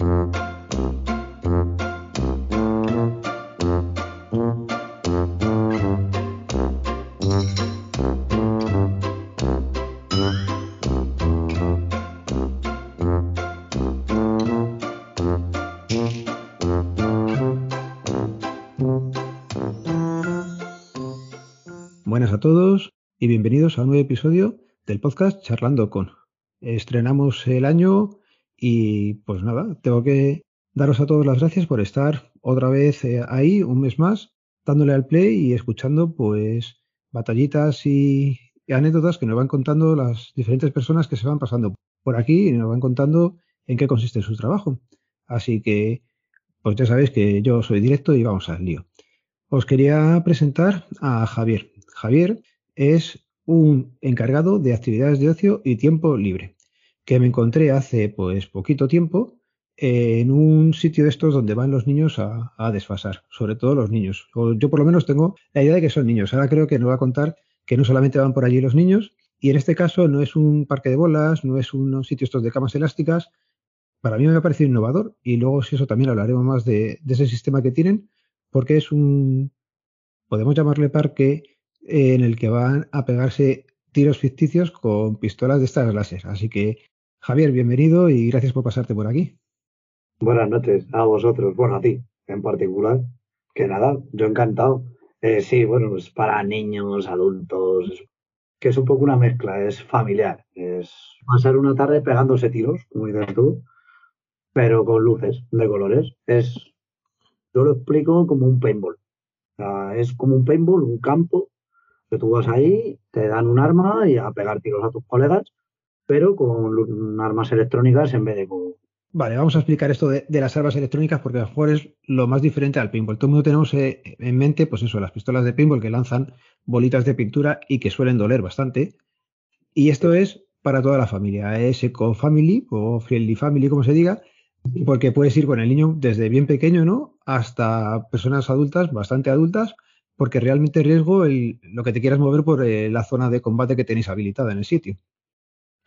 Buenas a todos y bienvenidos a un nuevo episodio del podcast Charlando con. Estrenamos el año y pues nada, tengo que daros a todos las gracias por estar otra vez eh, ahí un mes más, dándole al play y escuchando pues batallitas y, anécdotas que nos van contando las diferentes personas que se van pasando por aquí y nos van contando en qué consiste su trabajo. Así que pues ya sabéis que yo soy directo y vamos al lío. Os quería presentar a Javier. Javier es un encargado de actividades de ocio y tiempo libre, que me encontré hace pues poquito tiempo en un sitio de estos donde van los niños a, desfasar, sobre todo los niños. yo por lo menos tengo la idea de que son niños. Ahora creo que nos va a contar que no solamente van por allí los niños, y en este caso no es un parque de bolas, no es un sitio estos de camas elásticas. Para mí me ha parecido innovador y luego si eso también hablaremos más de ese sistema que tienen, porque es un, podemos llamarle parque en el que van a pegarse tiros ficticios con pistolas de estas láser. Así que, Javier, bienvenido y gracias por pasarte por aquí. Buenas noches a vosotros, bueno, a ti en particular. Que nada, yo encantado. Eh, sí, bueno, pues para niños, adultos, que es un poco una mezcla, es familiar. Es pasar una tarde pegándose tiros, como dices tú, pero con luces de colores. Es, yo lo explico como un paintball. es como un paintball, un campo que tú vas ahí, te dan un arma y a pegar tiros a tus colegas, pero con armas electrónicas en vez de con... Vale, vamos a explicar esto de, las armas electrónicas porque a lo mejor es lo más diferente al pinball. Todo el mundo tenemos eh, en mente, pues eso, las pistolas de pinball que lanzan bolitas de pintura y que suelen doler bastante. Y esto es para toda la familia. Es Eco Family o Friendly Family, como se diga, porque puedes ir con el niño desde bien pequeño, ¿no? Hasta personas adultas, bastante adultas, porque realmente riesgo el, lo que te quieras mover por eh, la zona de combate que tenéis habilitada en el sitio.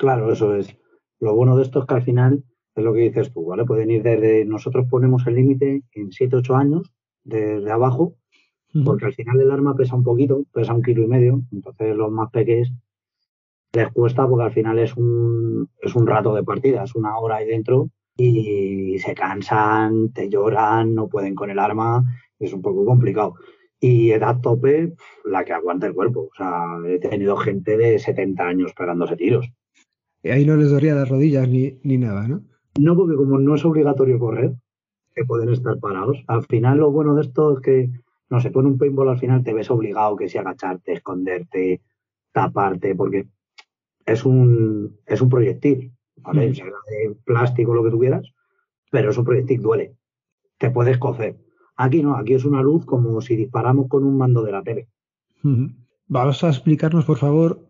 Claro, eso es. Lo bueno de esto es que al final es lo que dices tú, ¿vale? Pueden ir desde, nosotros ponemos el límite en 7, 8 años, desde abajo, porque al final el arma pesa un poquito, pesa un kilo y medio, entonces los más pequeños les cuesta porque al final es un, es un rato de partida, es una hora ahí dentro y se cansan, te lloran, no pueden con el arma, es un poco complicado. Y edad tope, la que aguanta el cuerpo. O sea, he tenido gente de 70 años pegándose tiros. Y ahí no les dolía las rodillas ni, ni nada, ¿no? No, porque como no es obligatorio correr, que pueden estar parados. Al final, lo bueno de esto es que, no se pone un paintball, al final te ves obligado que si agacharte, esconderte, taparte, porque es un, es un proyectil, ¿vale? Mm. Sea de plástico, lo que tú quieras, pero es un proyectil, duele. Te puedes cocer. Aquí no, aquí es una luz como si disparamos con un mando de la tele. Vamos a explicarnos, por favor,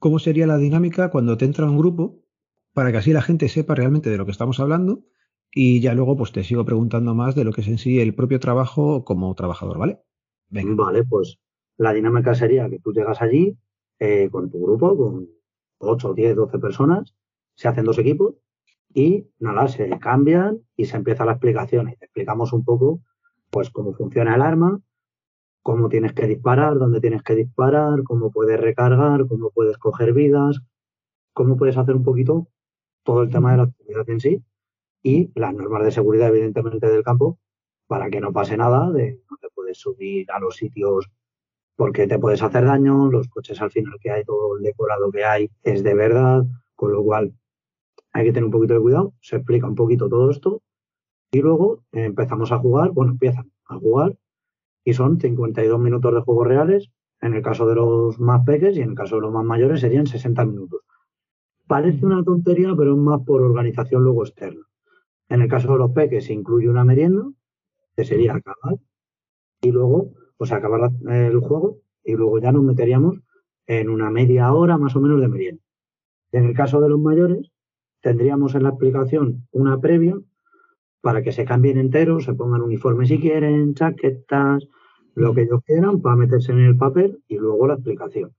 cómo sería la dinámica cuando te entra un grupo, para que así la gente sepa realmente de lo que estamos hablando y ya luego pues te sigo preguntando más de lo que es en sí el propio trabajo como trabajador, ¿vale? Vale, pues la dinámica sería que tú llegas allí eh, con tu grupo, con 8, 10, 12 personas, se hacen dos equipos y nada, se cambian y se empieza la explicación y te explicamos un poco pues cómo funciona el arma, cómo tienes que disparar, dónde tienes que disparar, cómo puedes recargar, cómo puedes coger vidas, cómo puedes hacer un poquito todo el tema de la actividad en sí y las normas de seguridad, evidentemente, del campo para que no pase nada, de no te puedes subir a los sitios porque te puedes hacer daño, los coches al final que hay, todo el decorado que hay es de verdad, con lo cual hay que tener un poquito de cuidado, se explica un poquito todo esto y luego empezamos a jugar, bueno, empiezan a jugar y son 52 minutos de juegos reales. En el caso de los más pequeños y en el caso de los más mayores serían 60 minutos. Parece una tontería, pero es más por organización luego externa. En el caso de los peques se incluye una merienda, que sería acabar, y luego, pues acabar el juego, y luego ya nos meteríamos en una media hora más o menos de merienda. En el caso de los mayores, tendríamos en la explicación una previa para que se cambien enteros, se pongan uniformes si quieren, chaquetas, lo que ellos quieran para meterse en el papel y luego la explicación.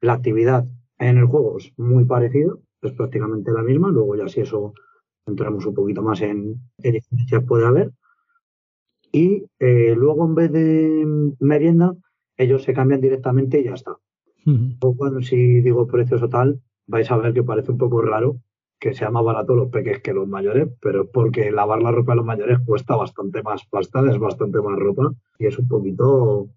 La actividad en el juego es muy parecida, es prácticamente la misma, luego ya si eso entramos un poquito más en qué diferencias puede haber. Y eh, luego, en vez de merienda, ellos se cambian directamente y ya está. O cuando si digo precios o tal, vais a ver que parece un poco raro que sea más barato los peques que los mayores, pero es porque lavar la ropa de los mayores cuesta bastante más pasta, es bastante más ropa y es un poquito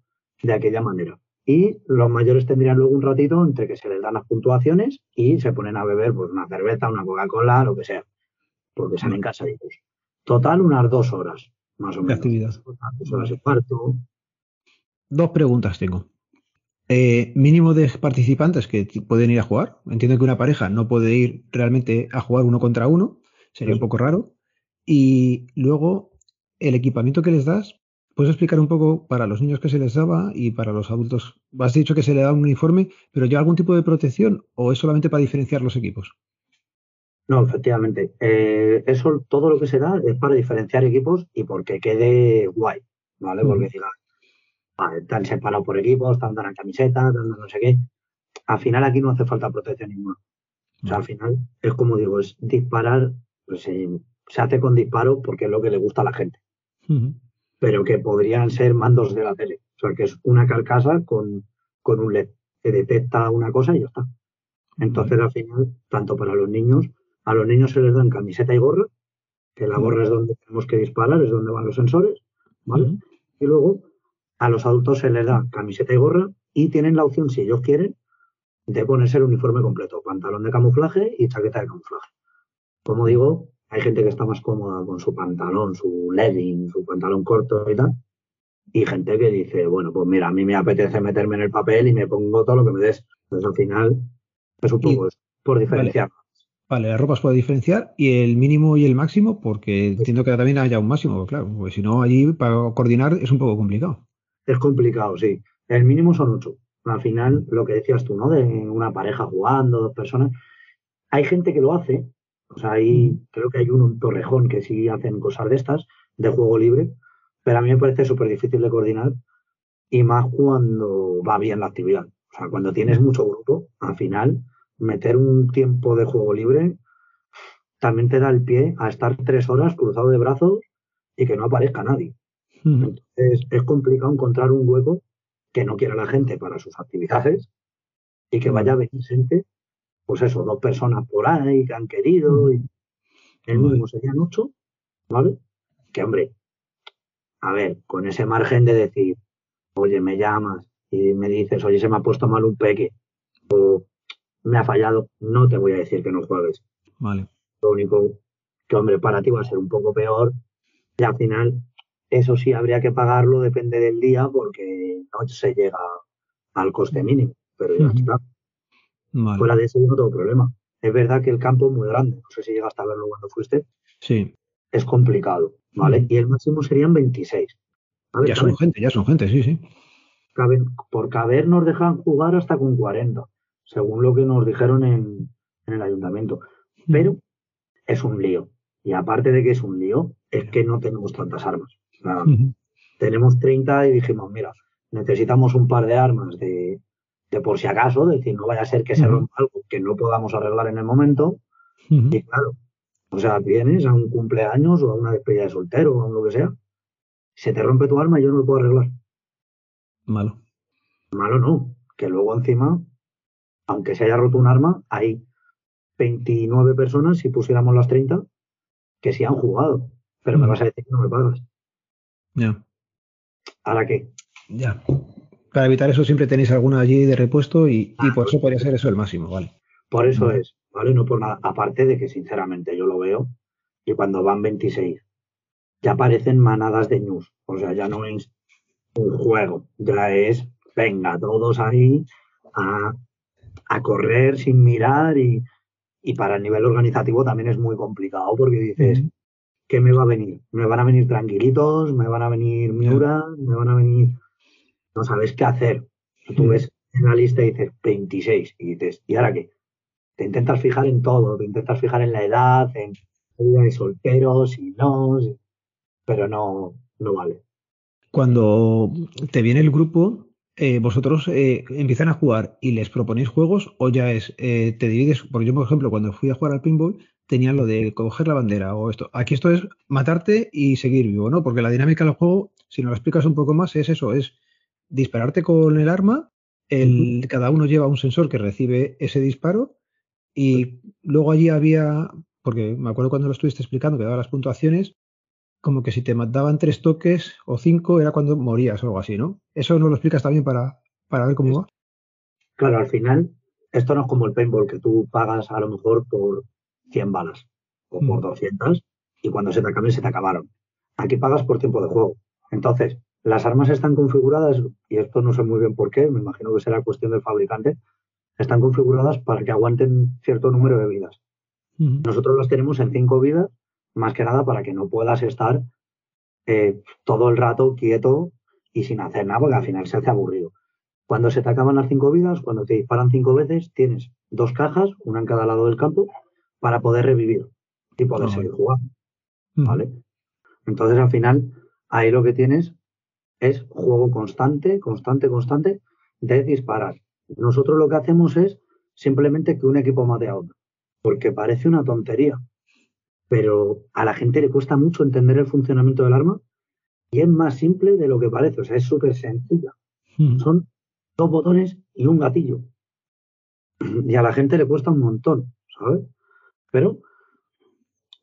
de aquella manera. Y los mayores tendrían luego un ratito entre que se les dan las puntuaciones y se ponen a beber pues una cerveza, una Coca-Cola, lo que sea, porque salen casaditos. Total, unas dos horas, más o menos. actividad. Dos horas y cuarto. Dos preguntas tengo. Eh, mínimo de participantes que pueden ir a jugar. Entiendo que una pareja no puede ir realmente a jugar uno contra uno, sería un poco raro. Y luego, el equipamiento que les das, ¿puedes explicar un poco para los niños que se les daba y para los adultos? Has dicho que se le da un uniforme, pero ¿ya algún tipo de protección o es solamente para diferenciar los equipos? No, efectivamente. Eh, eso, todo lo que se da es para diferenciar equipos y porque quede guay, ¿vale? Porque si están separados por equipos, están dando camisetas, dando no sé qué. Al final aquí no hace falta protección ninguna. O sea, al final es como digo, es disparar, pues, se hace con disparo porque es lo que le gusta a la gente. Pero que podrían ser mandos de la tele. O sea, que es una carcasa con, con un LED que detecta una cosa y ya está. Entonces, al final, tanto para los niños, a los niños se les dan camiseta y gorra, que la gorra es donde tenemos que disparar, es donde van los sensores, ¿vale? Y luego a los adultos se les da camiseta y gorra y tienen la opción, si ellos quieren, de ponerse el uniforme completo, pantalón de camuflaje y chaqueta de camuflaje. Como digo, hay gente que está más cómoda con su pantalón, su legging, su pantalón corto y tal. Y gente que dice, bueno, pues mira, a mí me apetece meterme en el papel y me pongo todo lo que me des. Entonces al final es un poco por diferenciar. Vale. la ropa se puede diferenciar y el mínimo y el máximo, porque entiendo que también haya un máximo, claro, porque si no, allí para coordinar es un poco complicado. Es complicado, sí. El mínimo son ocho. Al final, lo que decías tú, ¿no? De una pareja jugando, dos personas. Hay gente que lo hace. O sea, ahí creo que hay uno en Torrejón que sí hacen cosas de estas, de juego libre. Pero a mí me parece súper difícil de coordinar. Y más cuando va bien la actividad. O sea, cuando tienes mucho grupo, al final, meter un tiempo de juego libre también te da el pie a estar tres horas cruzado de brazos y que no aparezca nadie. Entonces es complicado encontrar un hueco que no quiera la gente para sus actividades y que vaya a venir gente, pues eso, dos personas por ahí que han querido. Y el mínimo serían ocho, ¿vale? Que hombre, a ver, con ese margen de decir, oye, me llamas y me dices, oye, se me ha puesto mal un peque o me ha fallado, no te voy a decir que no juegues. Vale. Lo único que, hombre, para ti va a ser un poco peor y al final eso sí, habría que pagarlo, depende del día, porque no se llega al coste mínimo, pero ya está. Fuera de eso no tengo problema. Es verdad que el campo es muy grande, no sé si llegaste a verlo cuando fuiste. Sí. Es complicado, ¿vale? Y el máximo serían 26. ya son gente, ya son gente, sí, sí. por caber nos dejan jugar hasta con 40, según lo que nos dijeron en, en el ayuntamiento. Pero es un lío. Y aparte de que es un lío, es que no tenemos tantas armas. Tenemos 30 y dijimos, mira, necesitamos un par de armas de, por si acaso, es decir, no vaya a ser que se rompa algo que no podamos arreglar en el momento. Y claro, o sea, vienes a un cumpleaños o a una despedida de soltero o a lo que sea, se te rompe tu arma y yo no lo puedo arreglar. Malo. Malo no, que luego encima, aunque se haya roto un arma, hay 29 personas, si pusiéramos las 30, que sí han jugado, pero me vas a decir que no me pagas. Ya. ¿Ahora qué? Ya. Para evitar eso siempre tenéis alguna allí de repuesto y, por pues eso podría ser eso el máximo, ¿vale? Por eso es, ¿vale? No por nada. Aparte de que sinceramente yo lo veo y cuando van 26 ya aparecen manadas de news. O sea, ya no es un juego, ya es, venga, todos ahí a, correr sin mirar y, para el nivel organizativo también es muy complicado porque dices, ¿qué me va a venir? ¿Me van a venir tranquilitos? ¿Me van a venir Miura? ¿Me van a venir...? No sabes qué hacer. Tú ves en la lista y dices 26 y dices, ¿y ahora qué? Te intentas fijar en todo, te intentas fijar en la edad, en vida de solteros y no, pero no, no vale. Cuando te viene el grupo, eh, vosotros eh, empiezan a jugar y les proponéis juegos o ya es, eh, te divides, porque yo por ejemplo cuando fui a jugar al pinball tenían lo de coger la bandera o esto. Aquí esto es matarte y seguir vivo, ¿no? Porque la dinámica del juego, si nos lo explicas un poco más, es eso, es dispararte con el arma, el, cada uno lleva un sensor que recibe ese disparo y luego allí había, porque me acuerdo cuando lo estuviste explicando, que daba las puntuaciones, como que si te mataban tres toques o cinco era cuando morías o algo así, ¿no? Eso nos lo explicas también para, para ver cómo va. Claro, al final, esto no es como el paintball, que tú pagas a lo mejor por 100 balas o por 200 mm. y cuando se te acaben, se te acabaron. Aquí pagas por tiempo de juego. Entonces, las armas están configuradas, y esto no sé muy bien por qué, me imagino que será cuestión del fabricante, están configuradas para que aguanten cierto número de vidas. Nosotros las tenemos en cinco vidas, más que nada para que no puedas estar eh, todo el rato quieto y sin hacer nada, porque al final se hace aburrido. Cuando se te acaban las cinco vidas, cuando te disparan cinco veces, tienes dos cajas, una en cada lado del campo, para poder revivir y poder ah, seguir jugando. ¿Vale? Entonces, al final, ahí lo que tienes es juego constante, constante, constante de disparar. Nosotros lo que hacemos es simplemente que un equipo mate a otro, porque parece una tontería, pero a la gente le cuesta mucho entender el funcionamiento del arma y es más simple de lo que parece, o sea, es súper sencilla. Son dos botones y un gatillo. Y a la gente le cuesta un montón, ¿sabes? Pero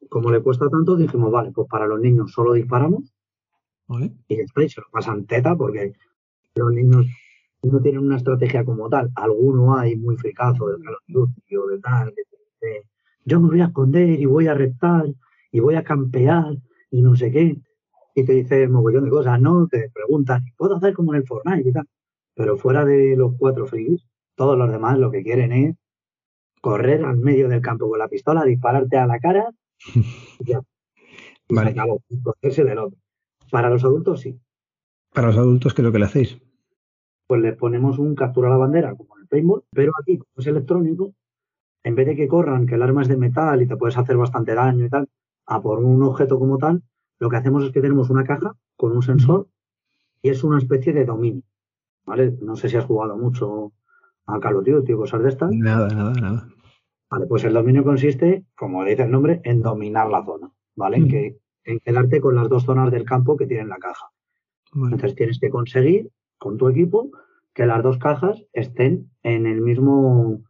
como le cuesta tanto, dijimos, vale, pues para los niños solo disparamos y después se lo pasan teta porque los niños no tienen una estrategia como tal. Alguno hay muy fricazo de Call o de tal, que yo me voy a esconder y voy a reptar y voy a campear y no sé qué. Y te dice mogollón de cosas, ¿no? Te preguntan, ¿puedo hacer como en el Fortnite y tal? Pero fuera de los cuatro frikis, todos los demás lo que quieren es correr al medio del campo con la pistola, dispararte a la cara y ya. vale. del otro. Para los adultos sí. Para los adultos, ¿qué es lo que le hacéis? Pues le ponemos un captura a la bandera, como en el paintball, pero aquí, como es electrónico, en vez de que corran, que el arma es de metal y te puedes hacer bastante daño y tal, a por un objeto como tal, lo que hacemos es que tenemos una caja con un sensor y es una especie de dominio. ¿Vale? No sé si has jugado mucho a Call of Duty cosas de estas. Nada, nada, nada. Vale, pues el dominio consiste, como dice el nombre, en dominar la zona, ¿vale? En, que, en quedarte con las dos zonas del campo que tiene la caja. Entonces tienes que conseguir con tu equipo que las dos cajas estén en el mismo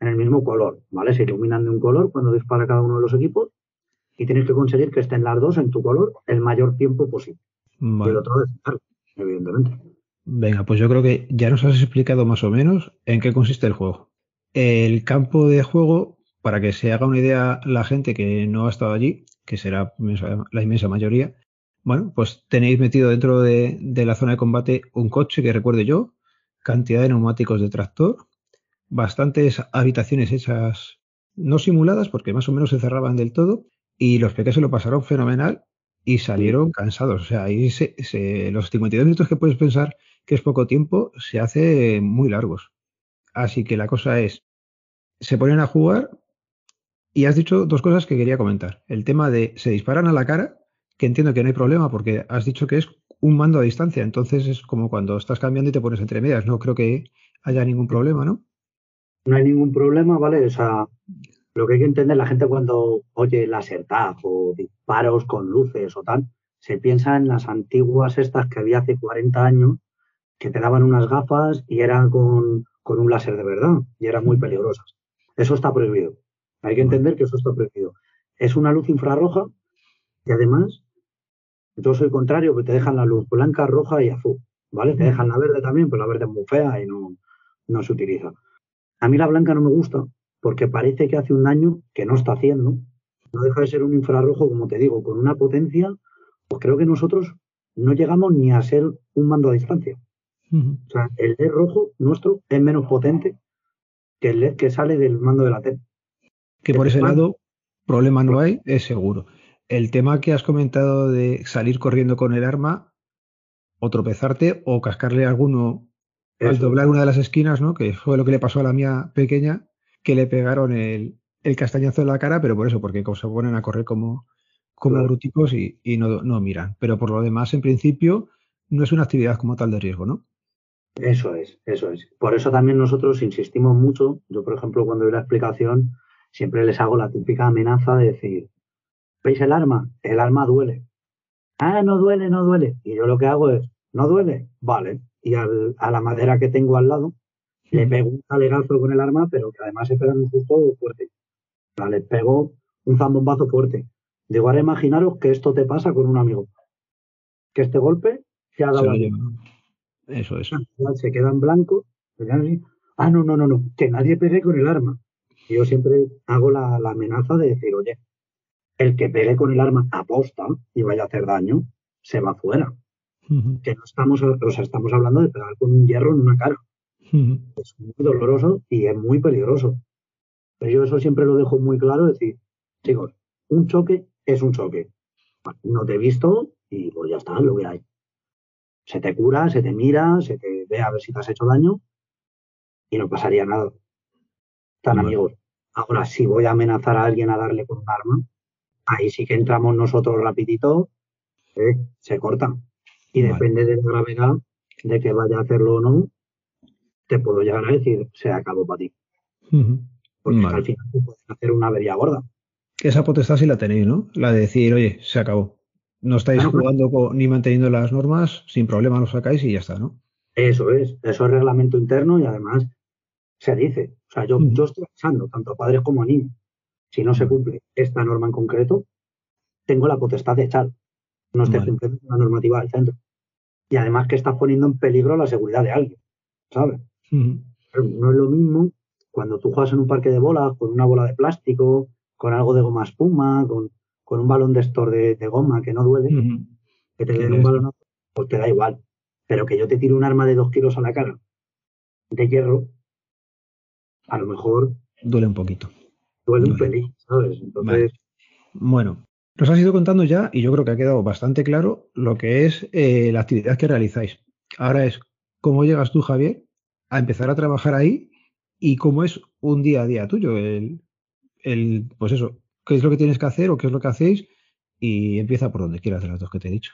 en el mismo color, ¿vale? Se iluminan de un color cuando dispara cada uno de los equipos y tienes que conseguir que estén las dos en tu color el mayor tiempo posible. Y el otro es evidentemente. Venga, pues yo creo que ya nos has explicado más o menos en qué consiste el juego. El campo de juego, para que se haga una idea la gente que no ha estado allí, que será la inmensa mayoría, bueno, pues tenéis metido dentro de, la zona de combate un coche que recuerde yo, cantidad de neumáticos de tractor, bastantes habitaciones hechas no simuladas porque más o menos se cerraban del todo y los pequeños se lo pasaron fenomenal y salieron cansados. O sea, ahí se, los 52 minutos que puedes pensar que es poco tiempo se hace muy largos. Así que la cosa es, se ponen a jugar y has dicho dos cosas que quería comentar. El tema de se disparan a la cara, que entiendo que no hay problema porque has dicho que es un mando a distancia, entonces es como cuando estás cambiando y te pones entre medias, no creo que haya ningún problema, ¿no? no hay ningún problema, ¿vale? O sea, lo que hay que entender, la gente cuando oye láser tag o disparos con luces o tal, se piensa en las antiguas estas que había hace 40 años, que te daban unas gafas y eran con, con un láser de verdad y eran muy peligrosas. Eso está prohibido. Hay que entender que eso está prohibido. Es una luz infrarroja y además, yo soy contrario, que te dejan la luz blanca, roja y azul, ¿vale? Te dejan la verde también, pero la verde es muy fea y no, no se utiliza. A mí la blanca no me gusta porque parece que hace un daño que no está haciendo. No deja de ser un infrarrojo, como te digo, con una potencia, pues creo que nosotros no llegamos ni a ser un mando a distancia. O sea, el LED rojo nuestro es menos potente que el LED que sale del mando de la tele. Que por ese lado, problema no hay, es seguro. El tema que has comentado de salir corriendo con el arma o tropezarte o cascarle a alguno al doblar una de las esquinas, ¿no? Que fue lo que le pasó a la mía pequeña, que le pegaron el, castañazo en la cara, pero por eso, porque se ponen a correr como, como bruticos y, no, no, miran. Pero por lo demás, en principio, no es una actividad como tal de riesgo, ¿no? Eso es, eso es. Por eso también nosotros insistimos mucho. Yo, por ejemplo, cuando doy la explicación, siempre les hago la típica amenaza de decir, ¿veis el arma? El arma duele. Ah, no duele, no duele. Y yo lo que hago es, ¿no duele? Vale. Y al, a la madera que tengo al lado, le pego un talerazo con el arma, pero que además se pega un susto fuerte. O sea, le pego un zambombazo fuerte. Digo, ahora imaginaros que esto te pasa con un amigo. Que este golpe se ha dado. Eso, eso. Se queda en blanco. Ah, no, no, no, no. Que nadie pegue con el arma. Yo siempre hago la, la amenaza de decir, oye, el que pegue con el arma aposta y vaya a hacer daño, se va fuera. Que no estamos, o sea, estamos hablando de pegar con un hierro en una cara. Es muy doloroso y es muy peligroso. Pero yo eso siempre lo dejo muy claro, decir, chicos, un choque es un choque. No te he visto y pues ya está, lo que hay. Se te cura, se te mira, se te ve a ver si te has hecho daño y no pasaría nada. Tan amigos. Ahora, si voy a amenazar a alguien a darle con un arma, ahí sí que entramos nosotros rapidito, ¿eh? se cortan. Y depende de la gravedad de que vaya a hacerlo o no, te puedo llegar a decir, se acabó para ti. Porque al final tú puedes hacer una avería gorda. Esa potestad sí la tenéis, ¿no? La de decir, oye, se acabó. No estáis jugando ni manteniendo las normas, sin problema lo sacáis y ya está, ¿no? Eso es, eso es reglamento interno y además se dice. O sea, yo, yo estoy avisando tanto a padres como a niños si no se cumple esta norma en concreto, tengo la potestad de echar. No esté cumpliendo la normativa del centro. Y además que estás poniendo en peligro la seguridad de alguien, ¿sabes? No es lo mismo cuando tú juegas en un parque de bolas con una bola de plástico, con algo de goma espuma, con, un balón de estor de, goma que no duele, que te den un balón, pues te da igual. Pero que yo te tire un arma de dos kilos a la cara de hierro, a lo mejor. Duele un poquito duele un pelín, ¿sabes? Entonces. Bueno, nos has ido contando ya, y yo creo que ha quedado bastante claro, lo que es eh, la actividad que realizáis. Ahora es cómo llegas tú, Javier, a empezar a trabajar ahí y cómo es un día a día tuyo. El, el, pues eso, qué es lo que tienes que hacer o qué es lo que hacéis y empieza por donde quieras de las dos que te he dicho.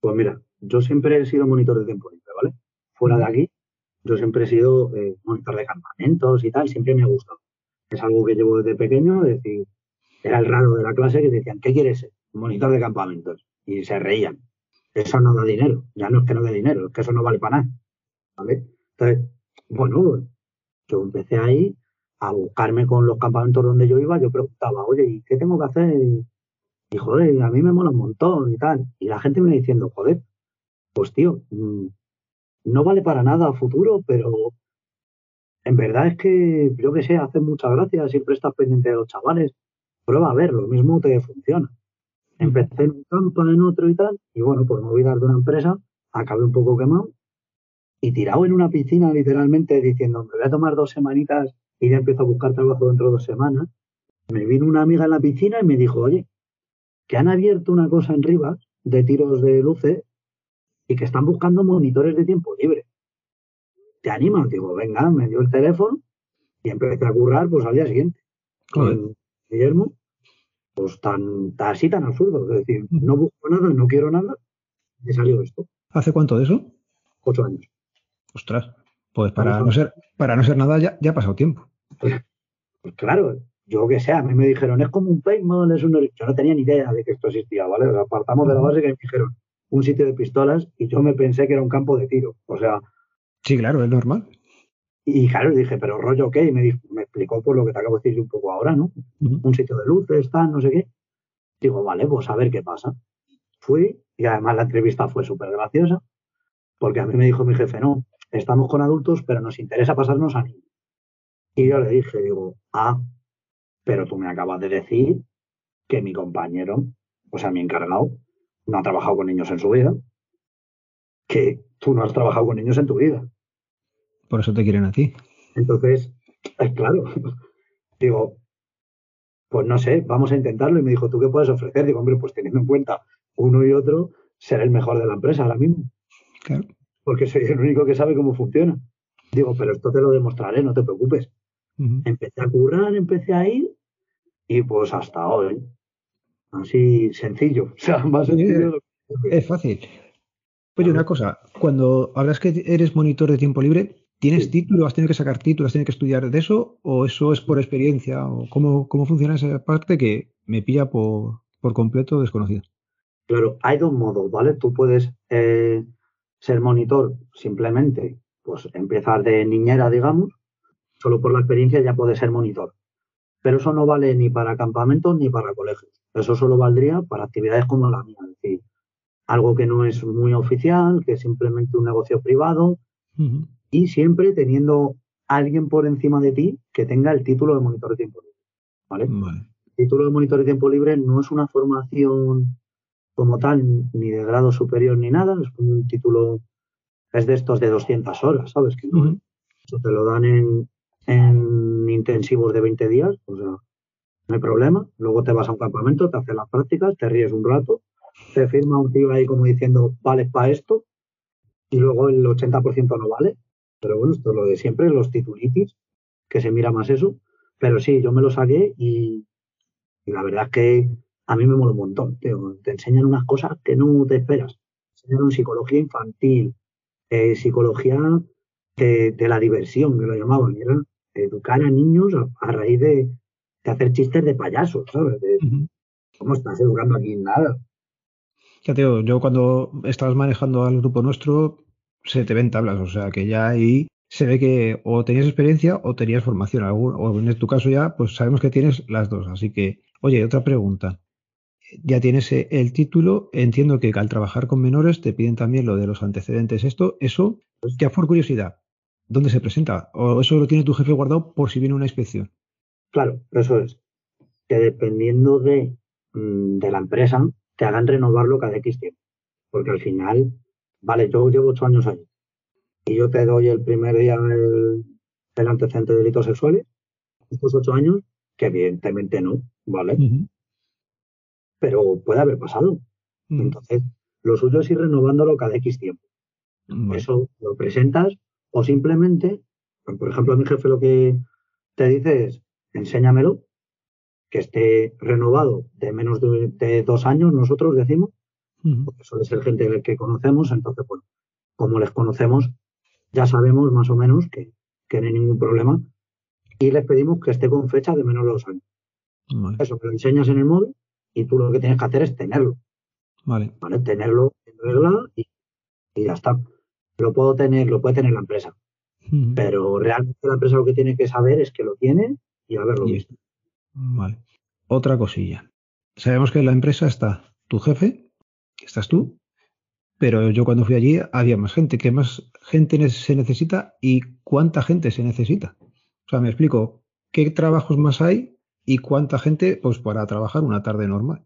Pues mira, yo siempre he sido monitor de tiempo libre, ¿vale? Fuera de aquí, yo siempre he sido eh, monitor de campamentos y tal, siempre me ha gustado. Es algo que llevo desde pequeño, es decir, era el raro de la clase que decían, ¿qué quieres ser? Monitor de campamentos. Y se reían. Eso no da dinero. Ya no es que no dé dinero, es que eso no vale para nada. ¿Vale? Entonces, bueno, yo empecé ahí a buscarme con los campamentos donde yo iba. Yo preguntaba, oye, ¿y qué tengo que hacer? Y, joder, a mí me mola un montón y tal. Y la gente me diciendo, joder, pues tío, mm, no vale para nada a futuro, pero en verdad es que, yo que sé, hace mucha gracia, siempre estás pendiente de los chavales. Prueba a ver, lo mismo te funciona. Empecé en un campo, en otro y tal, y bueno, por movidas de una empresa, acabé un poco quemado y tirado en una piscina, literalmente, diciendo, me voy a tomar dos semanitas y ya empiezo a buscar trabajo dentro de dos semanas. Me vino una amiga en la piscina y me dijo, oye, que han abierto una cosa en Rivas de tiros de luces y que están buscando monitores de tiempo libre. ¿te animas? Digo, venga, me dio el teléfono y empecé a currar pues al día siguiente. Con Guillermo, pues tan, así tan absurdo. Es decir, no busco nada, no quiero nada, y salió esto. ¿Hace cuánto de eso? Ocho años. Ostras, pues para no ser, para no ser nada ya, ya ha pasado tiempo. Pues, claro, yo que sé, a mí me dijeron, es como un paintball, es un... Yo no tenía ni idea de que esto existía, ¿vale? apartamos de la base que me dijeron un sitio de pistolas y yo me pensé que era un campo de tiro. O sea, Sí, claro, es normal. Y claro, dije, pero rollo qué, y me, dijo, me explicó por lo que te acabo de decir un poco ahora, ¿no? Un sitio de luces, tal, no sé qué. Digo, vale, pues a ver qué pasa. Fui, y además la entrevista fue súper graciosa, porque a mí me dijo mi jefe, no, estamos con adultos, pero nos interesa pasarnos a niños. Y yo le dije, digo, ah, pero tú me acabas de decir que mi compañero, o sea, mi encargado, no ha trabajado con niños en su vida, que tú no has trabajado con niños en tu vida. Por eso te quieren a ti. Entonces, es claro. Digo, pues no sé, vamos a intentarlo. Y me dijo, ¿tú qué puedes ofrecer? Digo, hombre, pues teniendo en cuenta uno y otro, ser el mejor de la empresa ahora mismo. Claro. Porque soy el único que sabe cómo funciona. Digo, pero esto te lo demostraré, no te preocupes. Empecé a currar, empecé a ir y pues hasta hoy. Así sencillo. O sea, más sencillo. Es fácil. Oye, una cosa, cuando hablas que eres monitor de tiempo libre, ¿Tienes título? ¿Has tenido que sacar títulos? ¿Has tenido que estudiar de eso? ¿O eso es por experiencia? ¿O cómo, cómo funciona esa parte que me pilla por, por completo desconocida? Claro, hay dos modos, ¿vale? Tú puedes eh, ser monitor simplemente, pues empezar de niñera, digamos, solo por la experiencia ya puedes ser monitor. Pero eso no vale ni para campamentos ni para colegios. Eso solo valdría para actividades como la mía, es decir, algo que no es muy oficial, que es simplemente un negocio privado, y siempre teniendo alguien por encima de ti que tenga el título de monitor de tiempo libre. ¿vale? El título de monitor de tiempo libre no es una formación como tal, ni de grado superior ni nada, es un título, es de estos de 200 horas, ¿sabes? Que no, Eso te lo dan en, en intensivos de 20 días, o sea, no hay problema. Luego te vas a un campamento, te haces las prácticas, te ríes un rato, te firma un tío ahí como diciendo, vale para esto, y luego el 80% no vale. Pero bueno, esto es lo de siempre, los titulitis, que se mira más eso. Pero sí, yo me lo saqué y, la verdad es que a mí me mola un montón. Tío. Te enseñan unas cosas que no te esperas. Te enseñan psicología infantil, eh, psicología de, la diversión, que lo llamaban. Era educar a niños a, raíz de, hacer chistes de payasos, ¿sabes? ¿Cómo estás educando aquí? Nada. Ya te yo cuando estabas manejando al grupo nuestro, se te ven tablas, o sea que ya ahí se ve que o tenías experiencia o tenías formación, o en tu caso ya, pues sabemos que tienes las dos. Así que, oye, otra pregunta. Ya tienes eh, el título, entiendo que al trabajar con menores te piden también lo de los antecedentes. Esto, eso, ya por curiosidad, ¿dónde se presenta? ¿O eso lo tiene tu jefe guardado por si viene una inspección? Claro, eso es. Que dependiendo de, mm, de la empresa, te hagan renovarlo cada X tiempo. Porque al final vale, yo llevo ocho años ahí y yo te doy el primer día el, antecedente de delitos sexuales, estos ocho años, que evidentemente no, ¿vale? Pero puede haber pasado. Entonces, lo suyo es ir renovándolo cada X tiempo. Eso lo presentas o simplemente, por ejemplo, a mi jefe lo que te dice es, enséñamelo, que esté renovado de menos de dos años, nosotros decimos, porque suele ser gente que conocemos, entonces, bueno, como les conocemos, ya sabemos más o menos que, que no hay ningún problema y les pedimos que esté con fecha de menos de dos años. Eso, que lo enseñas en el móvil y tú lo que tienes que hacer es tenerlo. Vale. ¿Vale? Tenerlo en regla y, ya está. Lo puedo tener, lo puede tener la empresa. Pero realmente la empresa lo que tiene que saber es que lo tiene y haberlo visto. Vale. Otra cosilla. Sabemos que en la empresa está tu jefe, estás tú, pero yo cuando fui allí había más gente. ¿Qué más gente se necesita y cuánta gente se necesita? O sea, me explico, ¿qué trabajos más hay y cuánta gente pues para trabajar una tarde normal?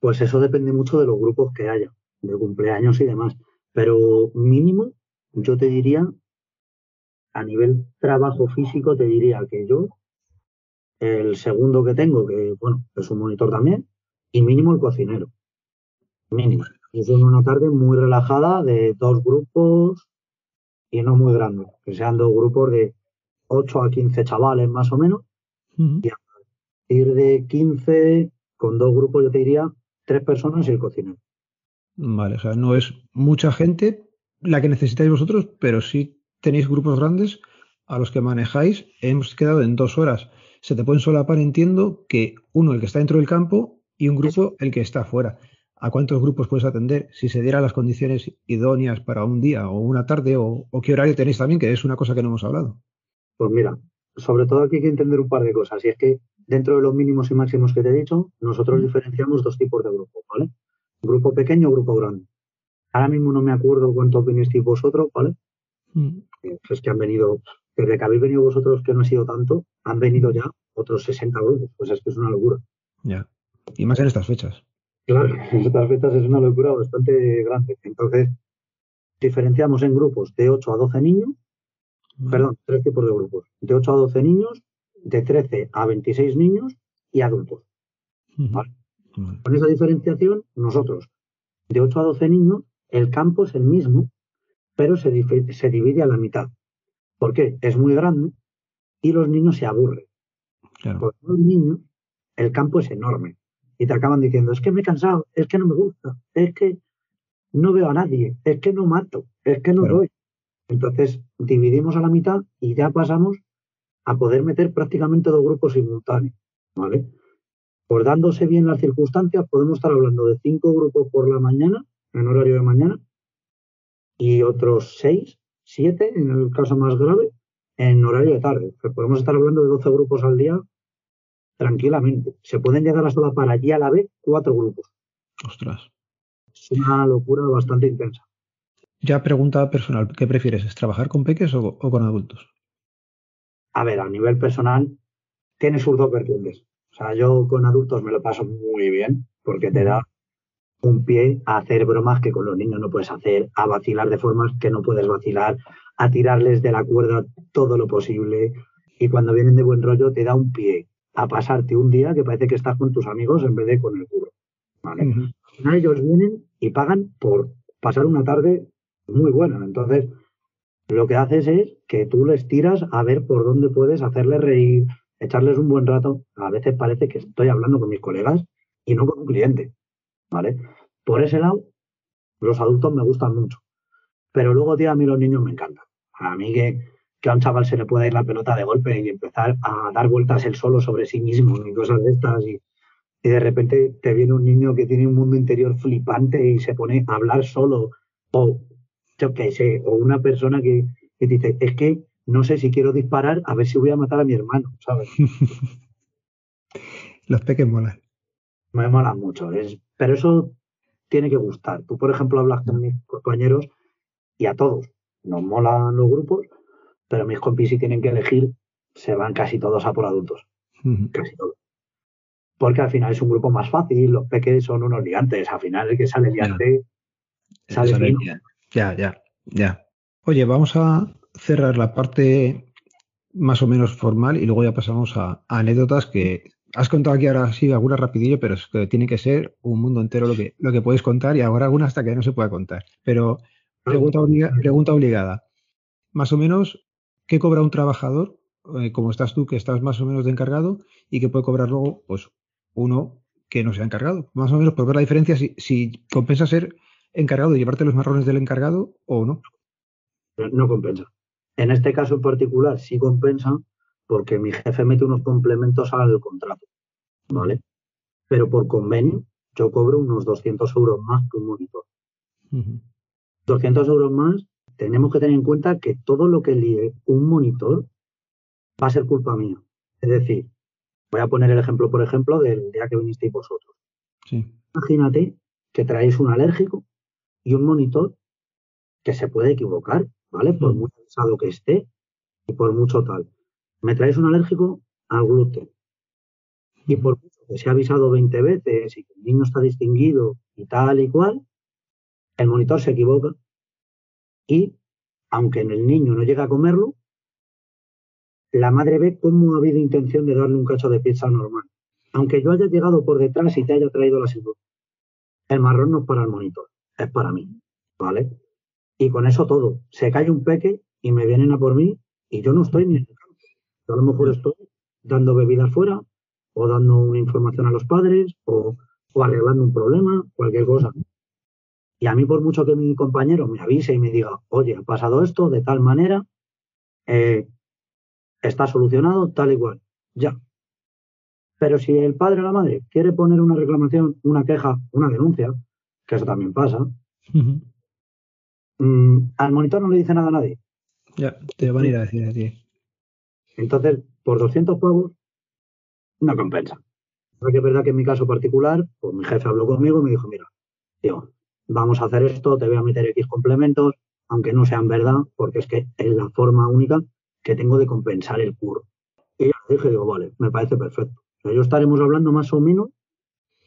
Pues eso depende mucho de los grupos que haya, de cumpleaños y demás. Pero mínimo, yo te diría, a nivel trabajo físico, te diría que yo, el segundo que tengo, que bueno, es un monitor también, y mínimo el cocinero mínimo. Es una tarde muy relajada de dos grupos y no muy grandes, que sean dos grupos de 8 a 15 chavales más o menos. Y a partir de 15, con dos grupos, yo te diría tres personas y el cocinero. Vale, o sea, no es mucha gente la que necesitáis vosotros, pero sí tenéis grupos grandes a los que manejáis. Hemos quedado en dos horas. Se te pueden solapar, entiendo, que uno el que está dentro del campo y un grupo el que está fuera a cuántos grupos puedes atender, si se dieran las condiciones idóneas para un día o una tarde, o, qué horario tenéis también, que es una cosa que no hemos hablado. Pues mira, sobre todo aquí hay que entender un par de cosas. Y es que dentro de los mínimos y máximos que te he dicho, nosotros diferenciamos dos tipos de grupos, ¿vale? Grupo pequeño, grupo grande. Ahora mismo no me acuerdo cuántos vinisteis vosotros, ¿vale? Mm. Eh, es que han venido, desde que habéis venido vosotros, que no ha sido tanto, han venido ya otros 60 grupos. Pues es que es una locura. Ya. Y más en estas fechas. Claro, en estas fechas es una locura bastante grande. Entonces, diferenciamos en grupos de 8 a 12 niños, perdón, tres tipos de grupos, de 8 a 12 niños, de 13 a 26 niños y adultos. Con esa diferenciación, nosotros, de 8 a 12 niños, el campo es el mismo, pero se, se divide a la mitad. ¿Por qué? Es muy grande y los niños se aburren. Por los niños, el campo es enorme y te acaban diciendo, es que me he cansado, es que no me gusta, es que no veo a nadie, es que no mato, es que no doy. Entonces, dividimos a la mitad y ya pasamos a poder meter prácticamente dos grupos simultáneos, ¿vale? Pues dándose bien las circunstancias, podemos estar hablando de cinco grupos por la mañana, en horario de mañana, y otros seis, siete, en el caso más grave, en horario de tarde. Podemos estar hablando de 12 grupos al día tranquilamente. Se pueden llegar a para allí a la vez cuatro grupos. Ostras. Es una locura bastante intensa. Ya pregunta personal, ¿qué prefieres? ¿Es trabajar con peques o, con adultos? A ver, a nivel personal, tiene sus dos vertientes. O sea, yo con adultos me lo paso muy bien porque te da un pie a hacer bromas que con los niños no puedes hacer, a vacilar de formas que no puedes vacilar, a tirarles de la cuerda todo lo posible. Y cuando vienen de buen rollo, te da un pie a pasarte un día que parece que estás con tus amigos en vez de con el curro. ¿vale? Ellos vienen y pagan por pasar una tarde muy buena. Entonces, lo que haces es que tú les tiras a ver por dónde puedes hacerles reír, echarles un buen rato. A veces parece que estoy hablando con mis colegas y no con un cliente. ¿Vale? Por ese lado, los adultos me gustan mucho. Pero luego, tío, a mí los niños me encantan. A mí que, que a un chaval se le pueda ir la pelota de golpe y empezar a dar vueltas él solo sobre sí mismo y cosas de estas y, y de repente te viene un niño que tiene un mundo interior flipante y se pone a hablar solo o yo qué sé, o una persona que, dice, es que no sé si quiero disparar a ver si voy a matar a mi hermano, ¿sabes? Los peques molan. Me molan mucho, es, pero eso tiene que gustar. Tú, por ejemplo, hablas con mis compañeros y a todos nos molan los grupos, pero mis compis si tienen que elegir, se van casi todos a por adultos. Casi todos. Porque al final es un grupo más fácil, los peques son unos liantes, al final el que sale liante sale, Ya, ya, ya. Oye, vamos a cerrar la parte más o menos formal y luego ya pasamos a, anécdotas que has contado aquí ahora sí algunas rapidillo, pero es que tiene que ser un mundo entero lo que, lo que puedes contar y ahora alguna hasta que no se pueda contar. Pero pregunta, obligada. Más o menos, ¿qué cobra un trabajador, eh, como estás tú, que estás más o menos de encargado, y que puede cobrar luego, pues, uno que no se ha encargado? Más o menos por ver la diferencia si, si compensa ser encargado de llevarte los marrones del encargado o no. No compensa. En este caso en particular sí compensa porque mi jefe mete unos complementos al contrato, ¿vale? Pero por convenio yo cobro unos 200 euros más que un monitor. 200 euros más, tenemos que tener en cuenta que todo lo que líe un monitor va a ser culpa mía. Es decir, voy a poner el ejemplo, por ejemplo, del día que vinisteis vosotros. Imagínate que traéis un alérgico y un monitor que se puede equivocar, ¿vale? Por muy pesado que esté y por mucho tal. Me traéis un alérgico al gluten. Y por mucho que se ha avisado 20 veces y que el niño está distinguido y tal y cual, el monitor se equivoca y, aunque el niño no llega a comerlo, la madre ve cómo ha habido intención de darle un cacho de pizza normal. Aunque yo haya llegado por detrás y te haya traído la salud. El marrón no es para el monitor es para mí, ¿vale? Y con eso todo, se cae un peque y me vienen a por mí y yo no estoy ni en el campo. Yo a lo mejor estoy dando bebida fuera o dando una información a los padres o, arreglando un problema, cualquier cosa. Y a mí por mucho que mi compañero me avise y me diga, oye, ha pasado esto de tal manera, eh, está solucionado tal y cual, ya. Pero si el padre o la madre quiere poner una reclamación, una queja, una denuncia, que eso también pasa. Mm, al monitor no le dice nada a nadie. Ya, te van a ir a decir a ti. Entonces, por 200 pavos, no compensa. Porque es verdad que en mi caso particular, pues mi jefe habló conmigo y me dijo, mira, tío, vamos a hacer esto, te voy a meter X complementos, aunque no sean verdad, porque es que es la forma única que tengo de compensar el curro. Y yo dije, digo, vale, me parece perfecto. O sea, yo estaremos hablando más o menos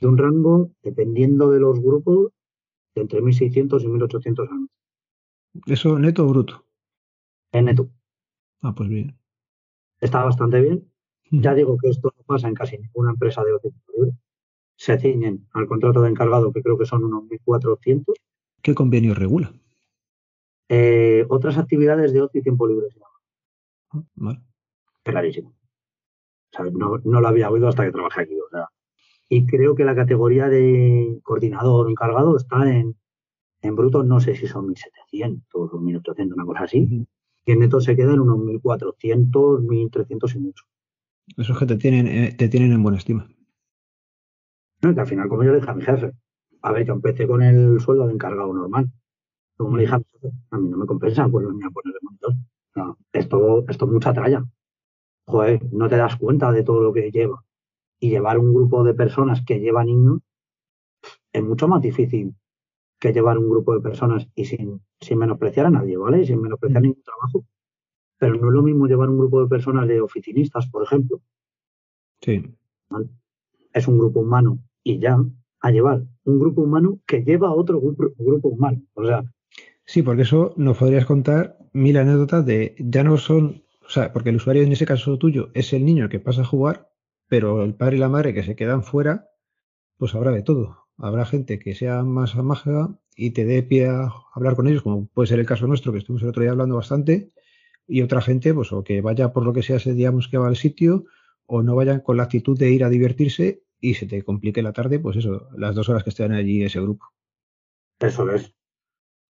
de un rango, dependiendo de los grupos, de entre 1.600 y 1.800 años. ¿Eso neto o bruto? En neto. Ah, pues bien. Está bastante bien. Ya digo que esto no pasa en casi ninguna empresa de ocio libre. Se ciñen al contrato de encargado, que creo que son unos 1.400. ¿Qué convenio regula? Eh, otras actividades de ocio y tiempo libre se ah, vale. Clarísimo. O sea, no, no, lo había oído hasta que trabajé aquí. O sea, y creo que la categoría de coordinador encargado está en, en bruto no sé si son 1.700 o 1.800, una cosa así. Y en neto se quedan unos 1.400, 1.300 y mucho. Esos que te tienen, eh, te tienen en buena estima. No, que al final, como yo le dije a mi jefe, a ver, yo empecé con el sueldo de encargado normal. Como le dije a mi jefe, a mí no me compensa pues venir a poner el monitor. No, esto, esto es mucha tralla. Joder, no te das cuenta de todo lo que lleva. Y llevar un grupo de personas que lleva niños es mucho más difícil que llevar un grupo de personas y sin, sin menospreciar a nadie, ¿vale? Sin menospreciar ningún trabajo. Pero no es lo mismo llevar un grupo de personas de oficinistas, por ejemplo. Sí. Es un grupo humano y ya a llevar un grupo humano que lleva a otro grupo, grupo humano. O sea. Sí, porque eso nos podrías contar mil anécdotas de ya no son, o sea, porque el usuario en ese caso tuyo es el niño que pasa a jugar, pero el padre y la madre que se quedan fuera, pues habrá de todo habrá gente que sea más mágica y te dé pie a hablar con ellos, como puede ser el caso nuestro, que estuvimos el otro día hablando bastante, y otra gente, pues, o que vaya por lo que sea ese digamos que va al sitio, o no vayan con la actitud de ir a divertirse y se te complique la tarde, pues eso, las dos horas que estén allí ese grupo. Eso es.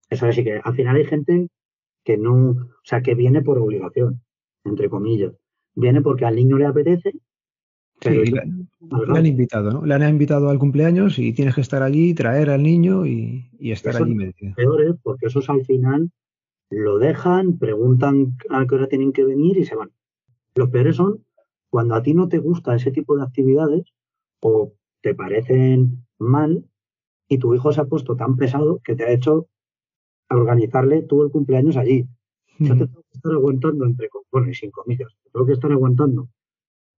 Eso es, y que al final hay gente que no, o sea, que viene por obligación, entre comillas. Viene porque al niño le apetece Sí, le, han invitado, ¿no? Le han invitado al cumpleaños y tienes que estar allí, traer al niño y, estar allí. Peores, porque esos al final lo dejan, preguntan a qué hora tienen que venir y se van. Los peores son cuando a ti no te gusta ese tipo de actividades o te parecen mal y tu hijo se ha puesto tan pesado que te ha hecho organizarle todo el cumpleaños allí. Yo te tengo que estar aguantando entre, bueno, y sin comillas, te tengo que estar aguantando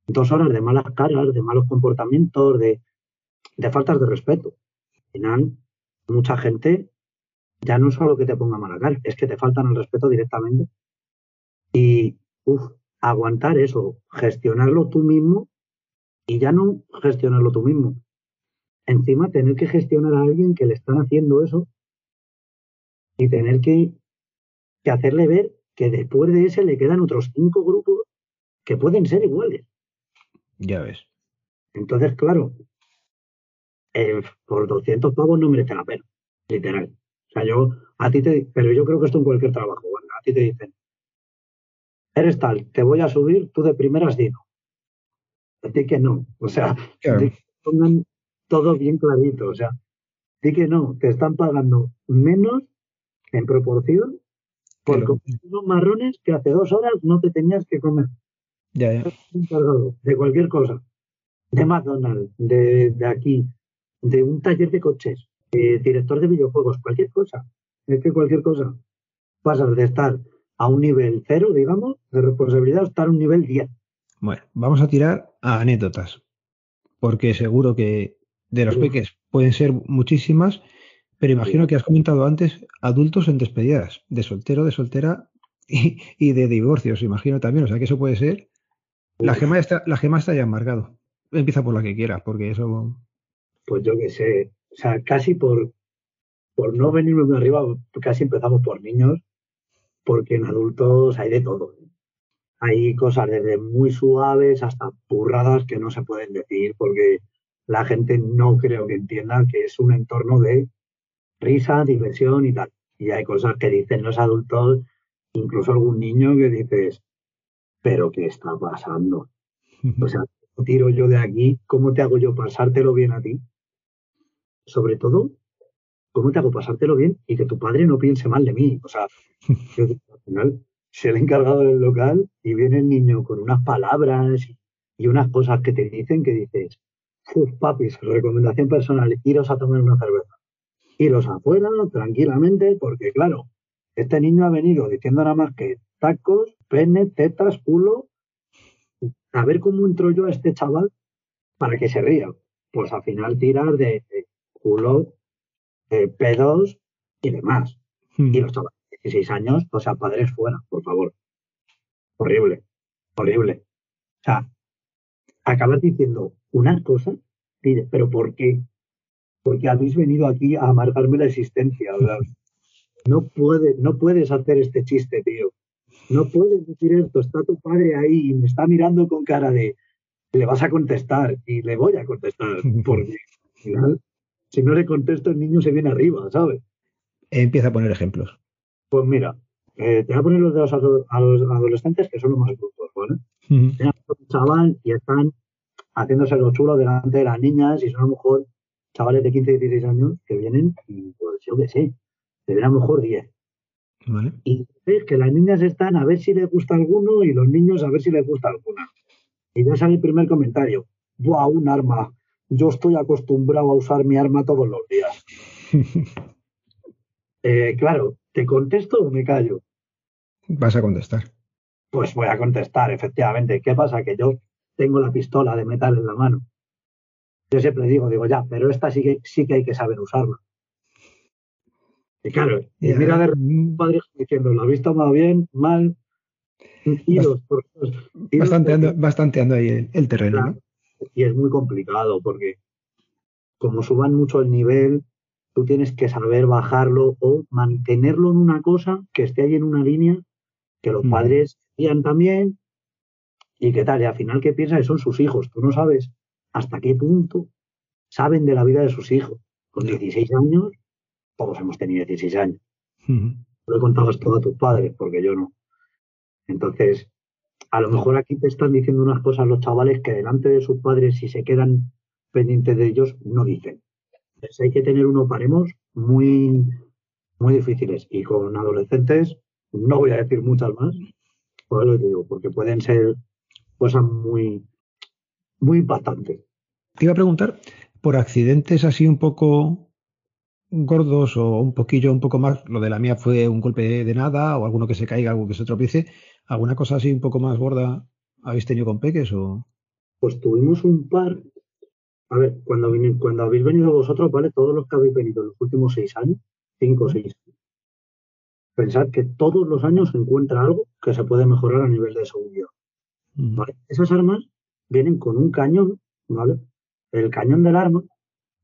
dos horas de malas caras, de malos comportamientos, de, de faltas de respeto. Al final, mucha gente ya no es solo que te ponga mala cara, es que te faltan el respeto directamente. Y uf, aguantar eso, gestionarlo tú mismo y ya no gestionarlo tú mismo. Encima tener que gestionar a alguien que le están haciendo eso y tener que, que hacerle ver que después de ese le quedan otros cinco grupos que pueden ser iguales. Ya ves. Entonces, claro, eh, por 200 pavos no merece la pena, literal. O sea, yo, a ti te, pero yo creo que esto en cualquier trabajo, bueno, a ti te dicen, eres tal, te voy a subir, tú de primeras di A ti que no, o sea, pongan todo bien clarito, o sea, di que no, te están pagando menos en proporción por unos marrones que hace dos horas no te tenías que comer. Ya, De cualquier cosa. De McDonald's, de, de aquí, de un taller de coches, de director de videojuegos, cualquier cosa. Es que cualquier cosa. Pasas de estar a un nivel cero, digamos, de responsabilidad, a estar a un nivel 10. Bueno, vamos a tirar a anécdotas. Porque seguro que de los peques pueden ser muchísimas, pero imagino que has comentado antes adultos en despedidas, de soltero, de soltera y, y, de divorcios, imagino también. O sea que eso puede ser la gema, está, la gema está ya embargado. Empieza por la que quiera, porque eso. Pues yo qué sé. O sea, casi por, por no venirme de arriba, casi empezamos por niños, porque en adultos hay de todo. ¿eh? Hay cosas desde muy suaves hasta burradas que no se pueden decir, porque la gente no creo que entienda que es un entorno de risa, diversión y tal. Y hay cosas que dicen los adultos, incluso algún niño que dices, pero ¿qué está pasando? O sea, tiro yo de aquí, ¿cómo te hago yo pasártelo bien a ti? Sobre todo, ¿cómo te hago pasártelo bien y que tu padre no piense mal de mí? O sea, al final, se el encargado del local y viene el niño con unas palabras y unas cosas que te dicen que dices, Uf, papis, recomendación personal, iros a tomar una cerveza. Iros afuera tranquilamente, porque claro, este niño ha venido diciendo nada más que tacos, pene, tetas, culo. A ver cómo entro yo a este chaval para que se ría. Pues al final tirar de, culo, pedos y demás. Hmm. Y los chavales de 16 años, o sea, padres fuera, por favor. Horrible, horrible. O sea, acabas diciendo una cosa, pero ¿por qué? Porque habéis venido aquí a amargarme la existencia. No, puede, no puedes hacer este chiste, tío. No puedes decir esto, está tu padre ahí y me está mirando con cara de, le vas a contestar y le voy a contestar, porque al final, si no le contesto, el niño se viene arriba, ¿sabes? empieza a poner ejemplos. Pues mira, eh, te voy a poner los de los, a los adolescentes que son los más brutos, ¿vale? un chaval y están haciéndose lo chulo delante de las niñas y son a lo mejor chavales de 15, 16 años que vienen y pues yo qué sé, te a lo mejor 10. Vale. Y ves que las niñas están a ver si les gusta alguno y los niños a ver si les gusta alguna. Y ya sale el primer comentario. ¡Buah, un arma! Yo estoy acostumbrado a usar mi arma todos los días. Eh, claro, ¿te contesto o me callo? Vas a contestar. Pues voy a contestar, efectivamente. ¿Qué pasa? Que yo tengo la pistola de metal en la mano. Yo siempre digo, digo, ya, pero esta sí que, sí que hay que saber usarla. Y claro, y mira de un padre diciendo, ¿lo ha visto más bien, mal? Iros, por, bastante, ando, ahí el, terreno. Y es muy complicado porque como suban mucho el nivel, tú tienes que saber bajarlo o mantenerlo en una cosa que esté ahí en una línea que los mm. padres vean también y qué tal. Y al final, ¿qué piensas? Son sus hijos. Tú no sabes hasta qué punto saben de la vida de sus hijos. Con 16 años, todos hemos tenido 16 años. Lo he contado esto a tus padres, porque yo no. Entonces, a lo mejor aquí te están diciendo unas cosas los chavales que delante de sus padres, si se quedan pendientes de ellos, no dicen. Entonces hay que tener unos paremos muy, muy difíciles. Y con adolescentes, no voy a decir muchas más, por lo digo, porque pueden ser cosas muy, muy impactantes. Te iba a preguntar, por accidentes así un poco gordos o un poquillo, un poco más, lo de la mía fue un golpe de nada o alguno que se caiga, algo que se tropiece, ¿alguna cosa así un poco más gorda habéis tenido con peques o...? Pues tuvimos un par, a ver, cuando, cuando habéis venido vosotros, ¿vale? Todos los que habéis venido en los últimos seis años, cinco o seis pensad que todos los años se encuentra algo que se puede mejorar a nivel de seguridad. Esas armas vienen con un cañón, ¿vale? El cañón del arma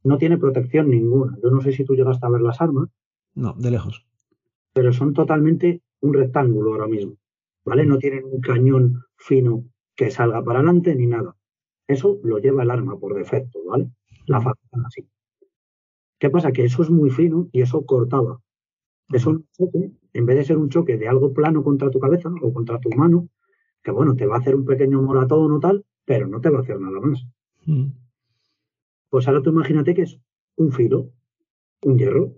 no tiene protección ninguna. Yo no sé si tú llegaste a ver las armas. No, de lejos. Pero son totalmente un rectángulo ahora mismo, ¿vale? No tienen un cañón fino que salga para adelante ni nada. Eso lo lleva el arma por defecto, ¿vale? La fabrican así. ¿Qué pasa? Que eso es muy fino y eso cortaba. Eso, en vez de ser un choque de algo plano contra tu cabeza o contra tu mano, que bueno, te va a hacer un pequeño moratón o tal, pero no te va a hacer nada más. Mm. Pues ahora tú imagínate que es un filo, un hierro,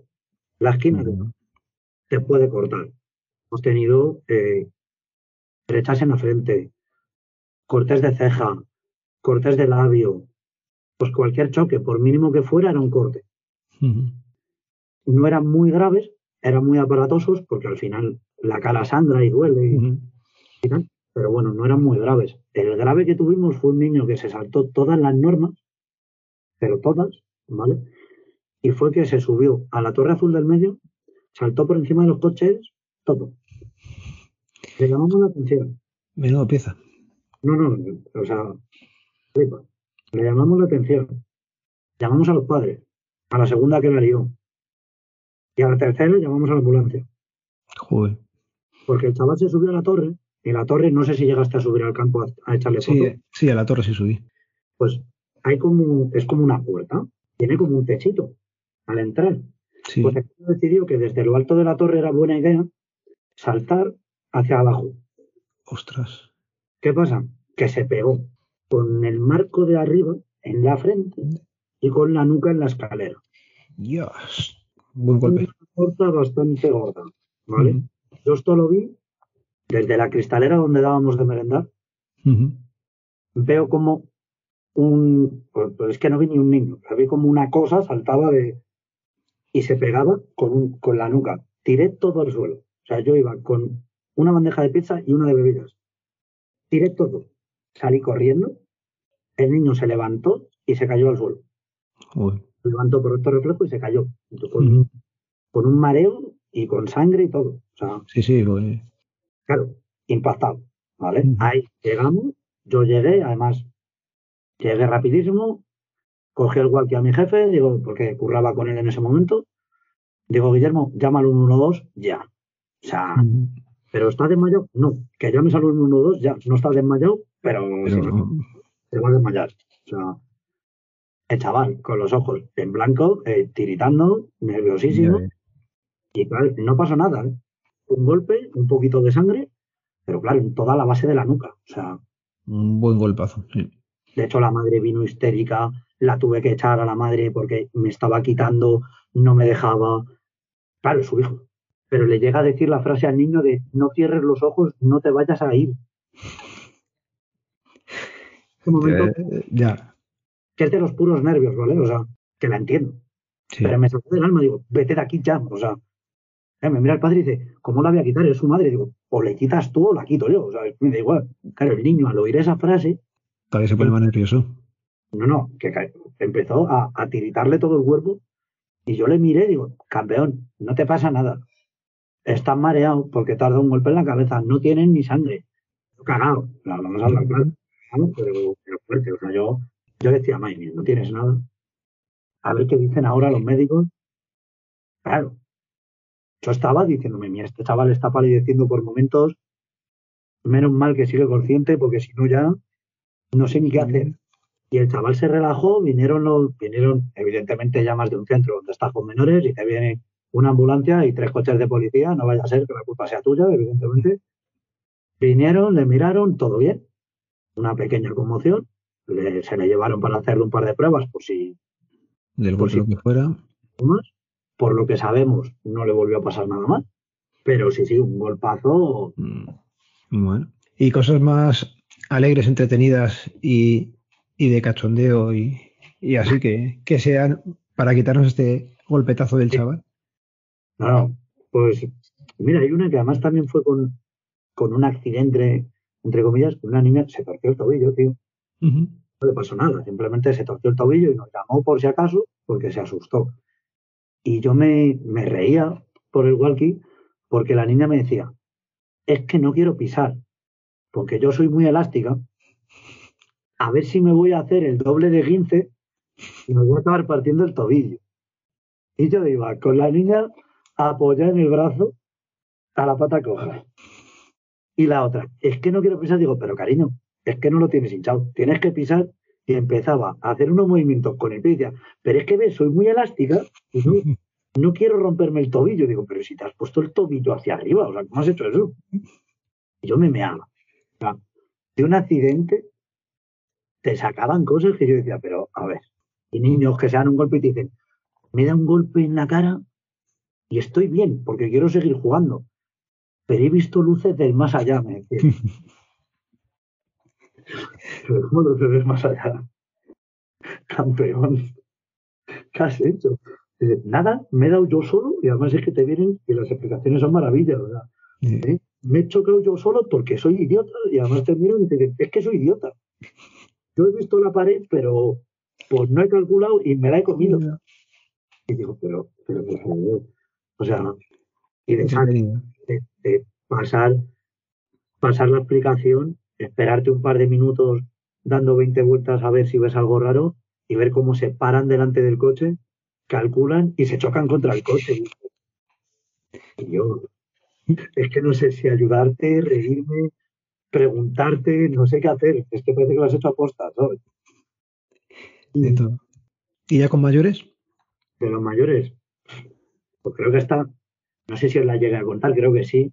la esquina te puede cortar. Hemos tenido eh, brechas en la frente, cortes de ceja, cortes de labio, pues cualquier choque, por mínimo que fuera, era un corte. No eran muy graves, eran muy aparatosos porque al final la cara sangra y duele y tal pero bueno, no eran muy graves. El grave que tuvimos fue un niño que se saltó todas las normas, pero todas, ¿vale? Y fue que se subió a la torre azul del medio, saltó por encima de los coches, todo. Le llamamos la atención. Menudo pieza. No, no, o sea, le llamamos la atención. Llamamos a los padres, a la segunda que la lió. Y a la tercera llamamos a la ambulancia. Joder. Porque el chaval se subió a la torre en la torre, no sé si llegaste a subir al campo a, echarle sí, foto. Sí, a la torre sí subí. Pues hay como, es como una puerta, tiene como un techito al entrar. Sí. Pues decidió que desde lo alto de la torre era buena idea saltar hacia abajo. Ostras. ¿Qué pasa? Que se pegó con el marco de arriba en la frente y con la nuca en la escalera. Dios. Buen golpe. Una corta bastante gorda, ¿vale? Yo esto lo vi desde la cristalera donde dábamos de merendar, veo como un, pues, es que no vi ni un niño, vi como una cosa saltaba de y se pegaba con, un, con la nuca. Tiré todo al suelo. O sea, yo iba con una bandeja de pizza y una de bebidas. Tiré todo. Salí corriendo. El niño se levantó y se cayó al suelo. Se levantó por otro reflejo y se cayó. Con, con, un mareo y con sangre y todo. O sea, sí, sí, pues, Claro, impactado, ¿vale? Ahí llegamos, yo llegué, además, llegué rapidísimo, cogí el walkie a mi jefe, digo, porque curraba con él en ese momento, digo, Guillermo, llama al 112 ya. O sea, ¿pero está desmayado? No, que llames al 112 ya, no está desmayado, pero, se va a desmayar. O sea, el chaval con los ojos en blanco, eh, tiritando, nerviosísimo. Y claro, no pasó nada, ¿eh? Un golpe, un poquito de sangre, pero claro, en toda la base de la nuca. O sea. Un buen golpazo, sí. De hecho, la madre vino histérica, la tuve que echar a la madre porque me estaba quitando, no me dejaba. Claro, su hijo. Pero le llega a decir la frase al niño de no cierres los ojos, no te vayas a ir. momento, Eh, ya. que es de los puros nervios, ¿vale? O sea, que la entiendo. Sí. Pero me sacó del alma, digo, vete de aquí ya. O sea, eh, me mira el padre y dice, ¿cómo la voy a quitar? Es su madre. Digo, o le quitas tú o la quito yo. O sea, me da igual. Claro, el niño al oír esa frase, Cada vez se pone más nervioso. no, no, que empezó a, a tiritarle todo el cuerpo. Y yo le miré, digo, campeón, no te pasa nada. Estás mareado porque te has dado un golpe en la cabeza. No tienes ni sangre. Cagado. La vamos a hablar claro. Pero, pero fuerte. O sea, yo, yo decía, mía, no tienes nada. A ver qué dicen ahora los médicos. Claro. Yo estaba diciéndome, mira, este chaval está palideciendo por momentos. Menos mal que sigue consciente, porque si no ya no sé ni qué hacer. Y el chaval se relajó, vinieron los, vinieron evidentemente llamas de un centro donde estás con menores y te viene una ambulancia y tres coches de policía, no vaya a ser que la culpa sea tuya, evidentemente. Vinieron, le miraron, todo bien. Una pequeña conmoción, le- se le llevaron para hacerle un par de pruebas por si Del lo que fuera. más. Por lo que sabemos, no le volvió a pasar nada más. Pero sí, sí, un golpazo. Mm, Bueno. Y cosas más alegres, entretenidas y, y de cachondeo y, y así que, que sean para quitarnos este golpetazo del chaval. No, no, pues mira, hay una que además también fue con, con un accidente, entre comillas, una niña se torció el tobillo, tío. No le pasó nada, simplemente se torció el tobillo y nos llamó por si acaso porque se asustó. Y yo me, me reía por el walkie porque la niña me decía, es que no quiero pisar, porque yo soy muy elástica, a ver si me voy a hacer el doble de 15 y me voy a acabar partiendo el tobillo. Y yo iba con la niña apoyada en el brazo a la pata coja. Y la otra, es que no quiero pisar, digo, pero cariño, es que no lo tienes hinchado, tienes que pisar y empezaba a hacer unos movimientos con el pie y decía, pero es que ves, soy muy elástica y no, no quiero romperme el tobillo. Digo, pero si te has puesto el tobillo hacia arriba, o sea, ¿cómo has hecho eso? Y yo me meaba. Sea, de un accidente te sacaban cosas que yo decía, pero a ver, y niños que se dan un golpe y te dicen, me da un golpe en la cara y estoy bien porque quiero seguir jugando. Pero he visto luces del más allá, me decía. Pero ¿cómo luces del más allá? Campeón. ¿Qué has hecho? Dice, Nada, me he dado yo solo y además es que te vienen y las explicaciones son maravillas. Eh, ¿eh? Me he chocado yo solo porque soy idiota y además te miran y te dicen, es que soy idiota. Yo he visto la pared, pero pues no he calculado y me la he comido. Y digo, pero, pero por favor. O sea, y de, de- de pasar, pasar la explicación, esperarte un par de minutos dando 20 vueltas a ver si ves algo raro y ver cómo se paran delante del coche, calculan y se chocan contra el coche. Y yo, es que no sé si ayudarte, reírme, preguntarte, no sé qué hacer. Es que parece que lo has hecho a posta, ¿sabes? De todo. ¿Y ya con mayores? de los mayores, pues creo que está, no sé si os la llegué a contar, creo que sí,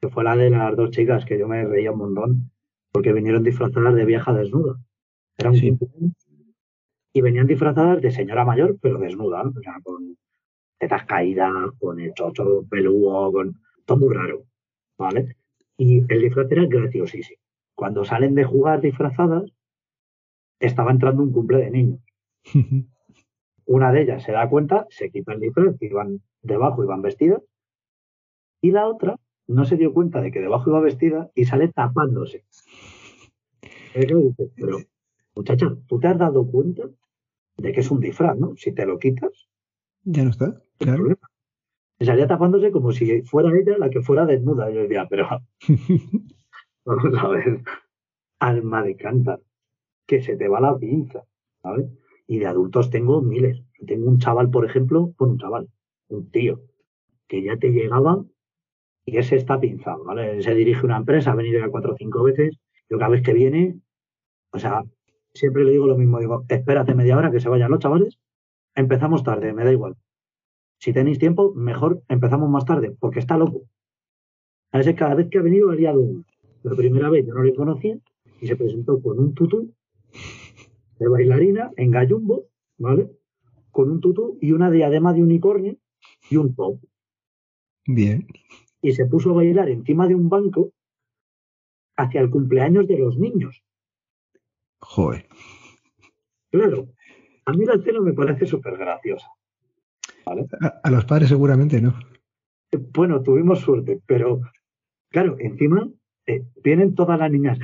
que fue la de las dos chicas que yo me reía un montón, porque vinieron disfrazadas de vieja desnuda. Era un Sí. y venían disfrazadas de señora mayor, pero desnuda, o sea, con tetas caídas, con el chocho peludo, con todo muy raro, ¿vale? Y el disfraz era graciosísimo. Cuando salen de jugar disfrazadas, estaba entrando un cumple de niños. Una de ellas se da cuenta, se quita el disfraz, que iban debajo iban vestidas, y la otra no se dio cuenta de que debajo iba vestida y sale tapándose. Pero, muchacha, ¿tú te has dado cuenta de que es un disfraz, no? Si te lo quitas, ya no está. Claro. problema. Y salía tapándose como si fuera ella la que fuera desnuda. Yo decía, pero vamos a ver, alma de cántaro, que se te va la pinza, ¿sabes? Y de adultos tengo miles. Tengo un chaval, por ejemplo, bueno, un chaval, un tío, que ya te llegaba y ese está pinzado, ¿vale? Se dirige una empresa, ha venido ya cuatro o cinco veces, yo cada vez que viene, o sea, siempre le digo lo mismo, digo, espérate media hora que se vayan los chavales, empezamos tarde, me da igual. Si tenéis tiempo, mejor empezamos más tarde, porque está loco. A veces cada vez que ha venido ha liado uno. La primera vez yo no le conocía y se presentó con un tutú de bailarina en gallumbo, ¿vale? Con un tutú y una diadema de unicornio y un top. Bien. Y se puso a bailar encima de un banco hacia el cumpleaños de los niños. Joder. Claro, a mí la escena me parece súper graciosa. ¿Vale? A, a los padres seguramente no. Bueno, tuvimos suerte, pero claro, encima eh, vienen todas las niñas.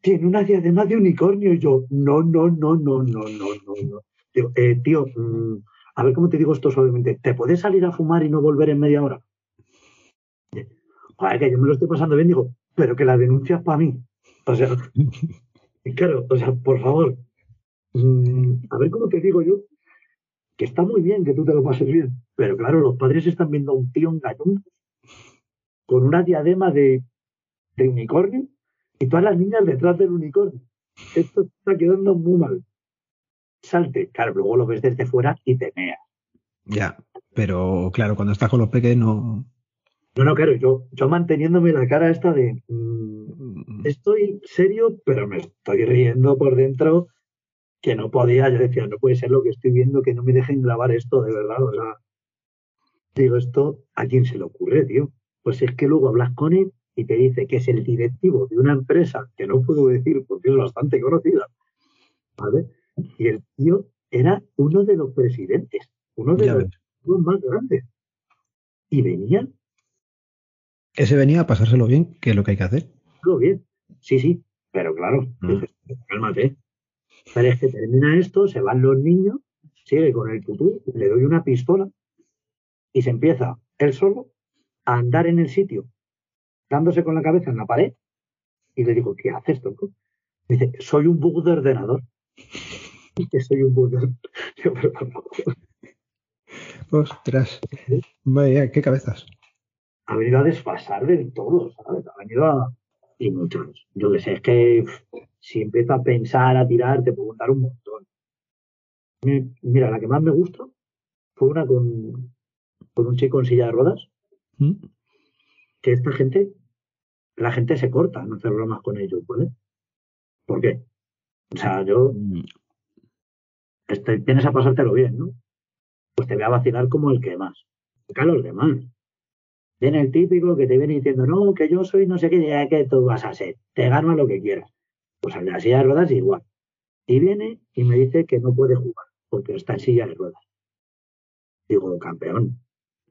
Tiene una diadema de unicornio y yo, no, no, no, no, no, no, no, no. Digo, eh, tío, mm, a ver cómo te digo esto suavemente. ¿Te puedes salir a fumar y no volver en media hora? Joder, que yo me lo estoy pasando bien, digo, pero que la denuncia es para mí. O sea, claro, o sea, por favor, mm, a ver cómo te digo yo, que está muy bien que tú te lo pases bien, pero claro, los padres están viendo a un tío en gallón con una diadema de, de unicornio y todas las niñas detrás del unicornio. Esto está quedando muy mal. Salte, claro, luego lo ves desde fuera y te meas. Ya, pero claro, cuando estás con los peques no. No, no, claro, yo, yo manteniéndome la cara esta de mm, estoy serio, pero me estoy riendo por dentro que no podía. Yo decía, no puede ser lo que estoy viendo, que no me dejen grabar esto de verdad. O sea, digo, esto, ¿a quién se le ocurre, tío? Pues es que luego hablas con él y te dice que es el directivo de una empresa que no puedo decir porque es bastante conocida, ¿vale? Y el tío era uno de los presidentes, uno de Ya los ves. más grandes. Y venían Ese venía a pasárselo bien, que es lo que hay que hacer. todo bien. Sí, sí, pero claro, Mm. dices, cálmate. Pero es que termina esto, se van los niños, sigue con el tutú, le doy una pistola y se empieza él solo a andar en el sitio, dándose con la cabeza en la pared. Y le digo, ¿qué haces, tronco? Me dice, soy un bug de ordenador. Y que soy un bug de Digo, "Pero, por favor". Ostras. Vaya, qué cabezas. ha venido a desfasar del todo, ¿sabes? Ha venido a... Y muchos. Yo que sé, es que si empiezo a pensar, a tirar, te puedo contar un montón. Mi- Mira, la que más me gusta fue una con, con un chico en silla de ruedas, ¿Mm? que esta gente, la gente se corta en hacer bromas con ellos, ¿vale? ¿Por qué? O sea, yo, este, vienes a pasártelo bien, ¿no? Pues te voy a vacilar como el que más. Acá los demás. Viene el típico que te viene diciendo, no, que yo soy no sé qué, ya que tú vas a ser, te gano lo que quieras. Pues en la silla de ruedas igual. Y viene y me dice que no puede jugar, porque está en silla de ruedas. Digo, campeón,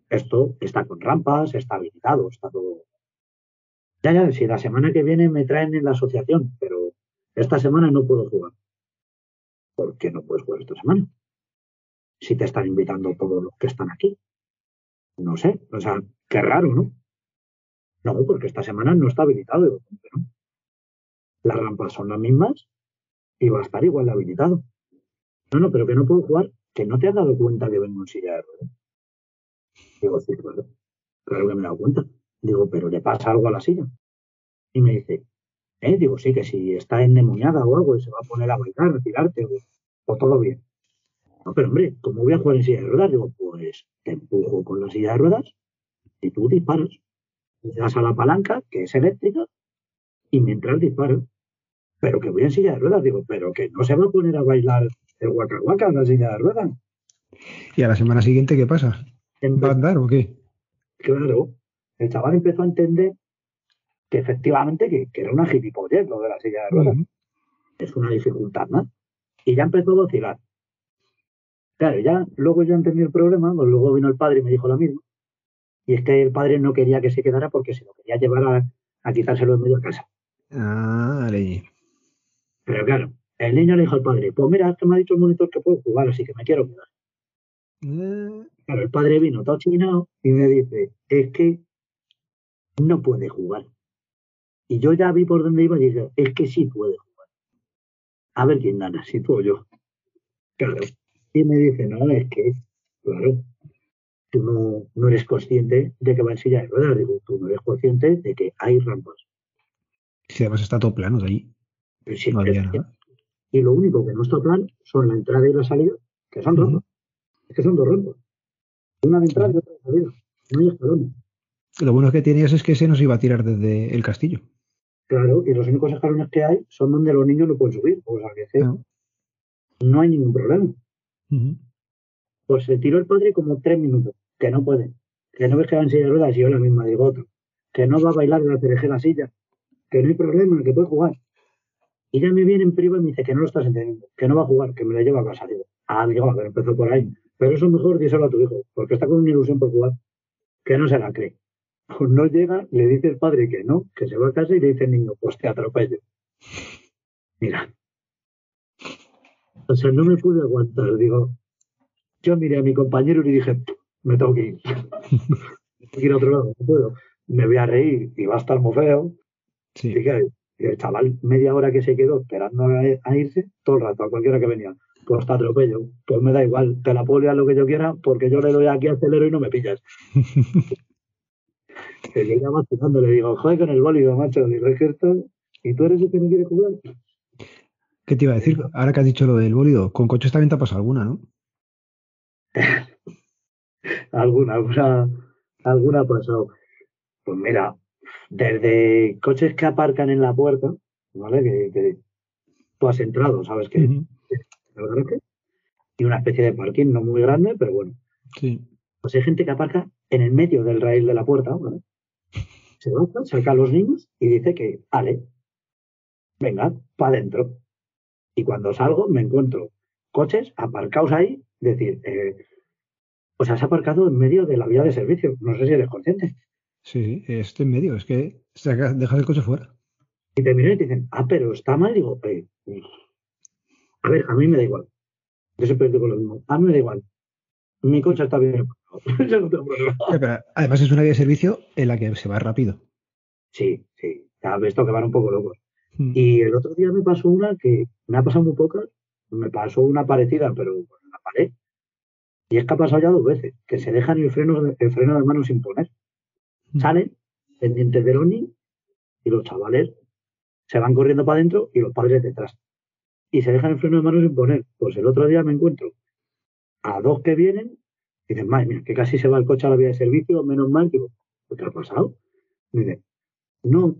esto está con rampas, está habilitado, está todo. Ya, ya, si la semana que viene me traen en la asociación, pero esta semana no puedo jugar. ¿Por qué no puedes jugar esta semana? Si te están invitando todos los que están aquí. No sé, o sea, qué raro, ¿no? No, porque esta semana no está habilitado. Digo, ¿cómo que no? Las rampas son las mismas y va a estar igual de habilitado. No, no, pero que no puedo jugar, que no te has dado cuenta que vengo en silla de ruedas. Digo, sí, claro, claro que me he dado cuenta. Digo, pero le pasa algo a la silla. Y me dice, eh, digo, sí, que si está endemoniada o algo y se va a poner a bailar, a tirarte, o, todo bien. No, pero hombre, ¿cómo voy a jugar en silla de ruedas? Digo, pues te empujo con la silla de ruedas y tú disparas. Le das a la palanca, que es eléctrica, y mientras disparas. Pero que voy en silla de ruedas, digo, pero que no se va a poner a bailar el guaca guaca en la silla de ruedas. ¿Y a la semana siguiente qué pasa? ¿Va a andar o qué? Claro, el chaval empezó a entender que efectivamente que, que era una gilipollez lo de la silla de ruedas. Es una dificultad más. Y ya empezó a vacilar. Claro, ya luego yo entendí el problema, pues luego vino el padre y me dijo lo mismo. Y es que el padre no quería que se quedara porque se lo quería llevar a, a quitárselo en medio de casa. Ah, vale. Pero claro, el niño le dijo al padre, pues mira, es que me ha dicho el monitor que puedo jugar, así que me quiero quedar. Eh, Claro, el padre vino todo chinado y me dice, es que no puede jugar. Y yo ya vi por dónde iba y dije, es que sí puede jugar. A ver quién gana, si tú o yo. Claro. Y me dice, no, es que, claro, tú no, no eres consciente de que va en silla de ruedas. Digo, tú no eres consciente de que hay rampas. Si además está todo plano de allí. Y lo único que no está plano son la entrada y la salida, que son Ujú. rampas. Es que son dos rampas. Una de entrada y otra de salida. No hay escalones. Lo bueno que tenías es que se nos iba a tirar desde el castillo. Claro, y los únicos escalones que hay son donde los niños no pueden subir. O sea, que No. no hay ningún problema. Pues se tiró el padre como tres minutos, que no puede, que no ves que va en silla de ruedas y yo la misma digo otro, que no va a bailar de la perejera silla, que no hay problema, que puede jugar. Y ya me viene en privado y me dice que no lo estás entendiendo, que no va a jugar, que me la lleva a casa. Digo, ah, digo, a ver, empezó por ahí. Pero eso mejor díselo a tu hijo, porque está con una ilusión por jugar, que no se la cree. Pues no llega, le dice el padre que no, que se va a casa y le dice el niño, pues te atropello. Mira. O sea, no me pude aguantar, digo, yo miré a mi compañero y le dije, me tengo que ir. me tengo que ir a otro lado, no puedo. Me voy a reír y va a estar muy feo. Sí. Y y el chaval, media hora que se quedó esperando a, irse, todo el rato, a cualquiera que venía, pues te atropello. Pues me da igual, te la puedo lo que yo quiera, porque yo le doy aquí acelero y no me pillas. que yo ya vacilando le digo, joder con el bólido, macho, digo, es ¿y tú eres el que no quiere jugar? ¿Qué te iba a decir? Ahora que has dicho lo del bólido, con coches también te ha pasado alguna, ¿no? alguna, alguna, alguna ha pasado. Pues mira, desde coches que aparcan en la puerta, ¿vale? Que, que tú has entrado, sabes garaje, y una especie de parking no muy grande, pero bueno. Sí. Pues hay gente que aparca en el medio del raíl de la puerta, ¿vale? Se baja, saca a los niños y dice que, vale, venga, para adentro. Y cuando salgo me encuentro coches aparcados ahí, decir, eh, pues has aparcado en medio de la vía de servicio. No sé si eres consciente. Sí, sí, este en medio, es que saca- dejas el coche fuera. Y te miran y te dicen, ah, pero está mal. Digo, eh, a ver, a mí me da igual. Yo siempre digo lo mismo. A mí me da igual. Mi coche está bien. aparcado. Yo no tengo problema. Ya, pero además es una vía de servicio en la que se va rápido. Sí, sí. Ya ves que van un poco locos. Mm. Y el otro día me pasó una que me ha pasado muy pocas. Me pasó una parecida, pero en la pared. Y es que ha pasado ya dos veces, que se dejan el freno, el freno de mano sin poner. Salen pendientes de los niños y los chavales se van corriendo para adentro y los padres detrás. Y se dejan el freno de mano sin poner. Pues el otro día me encuentro a dos que vienen y dicen, madre mía, que casi se va el coche a la vía de servicio, menos mal. Digo, ¿qué te ha pasado? Me dice, no.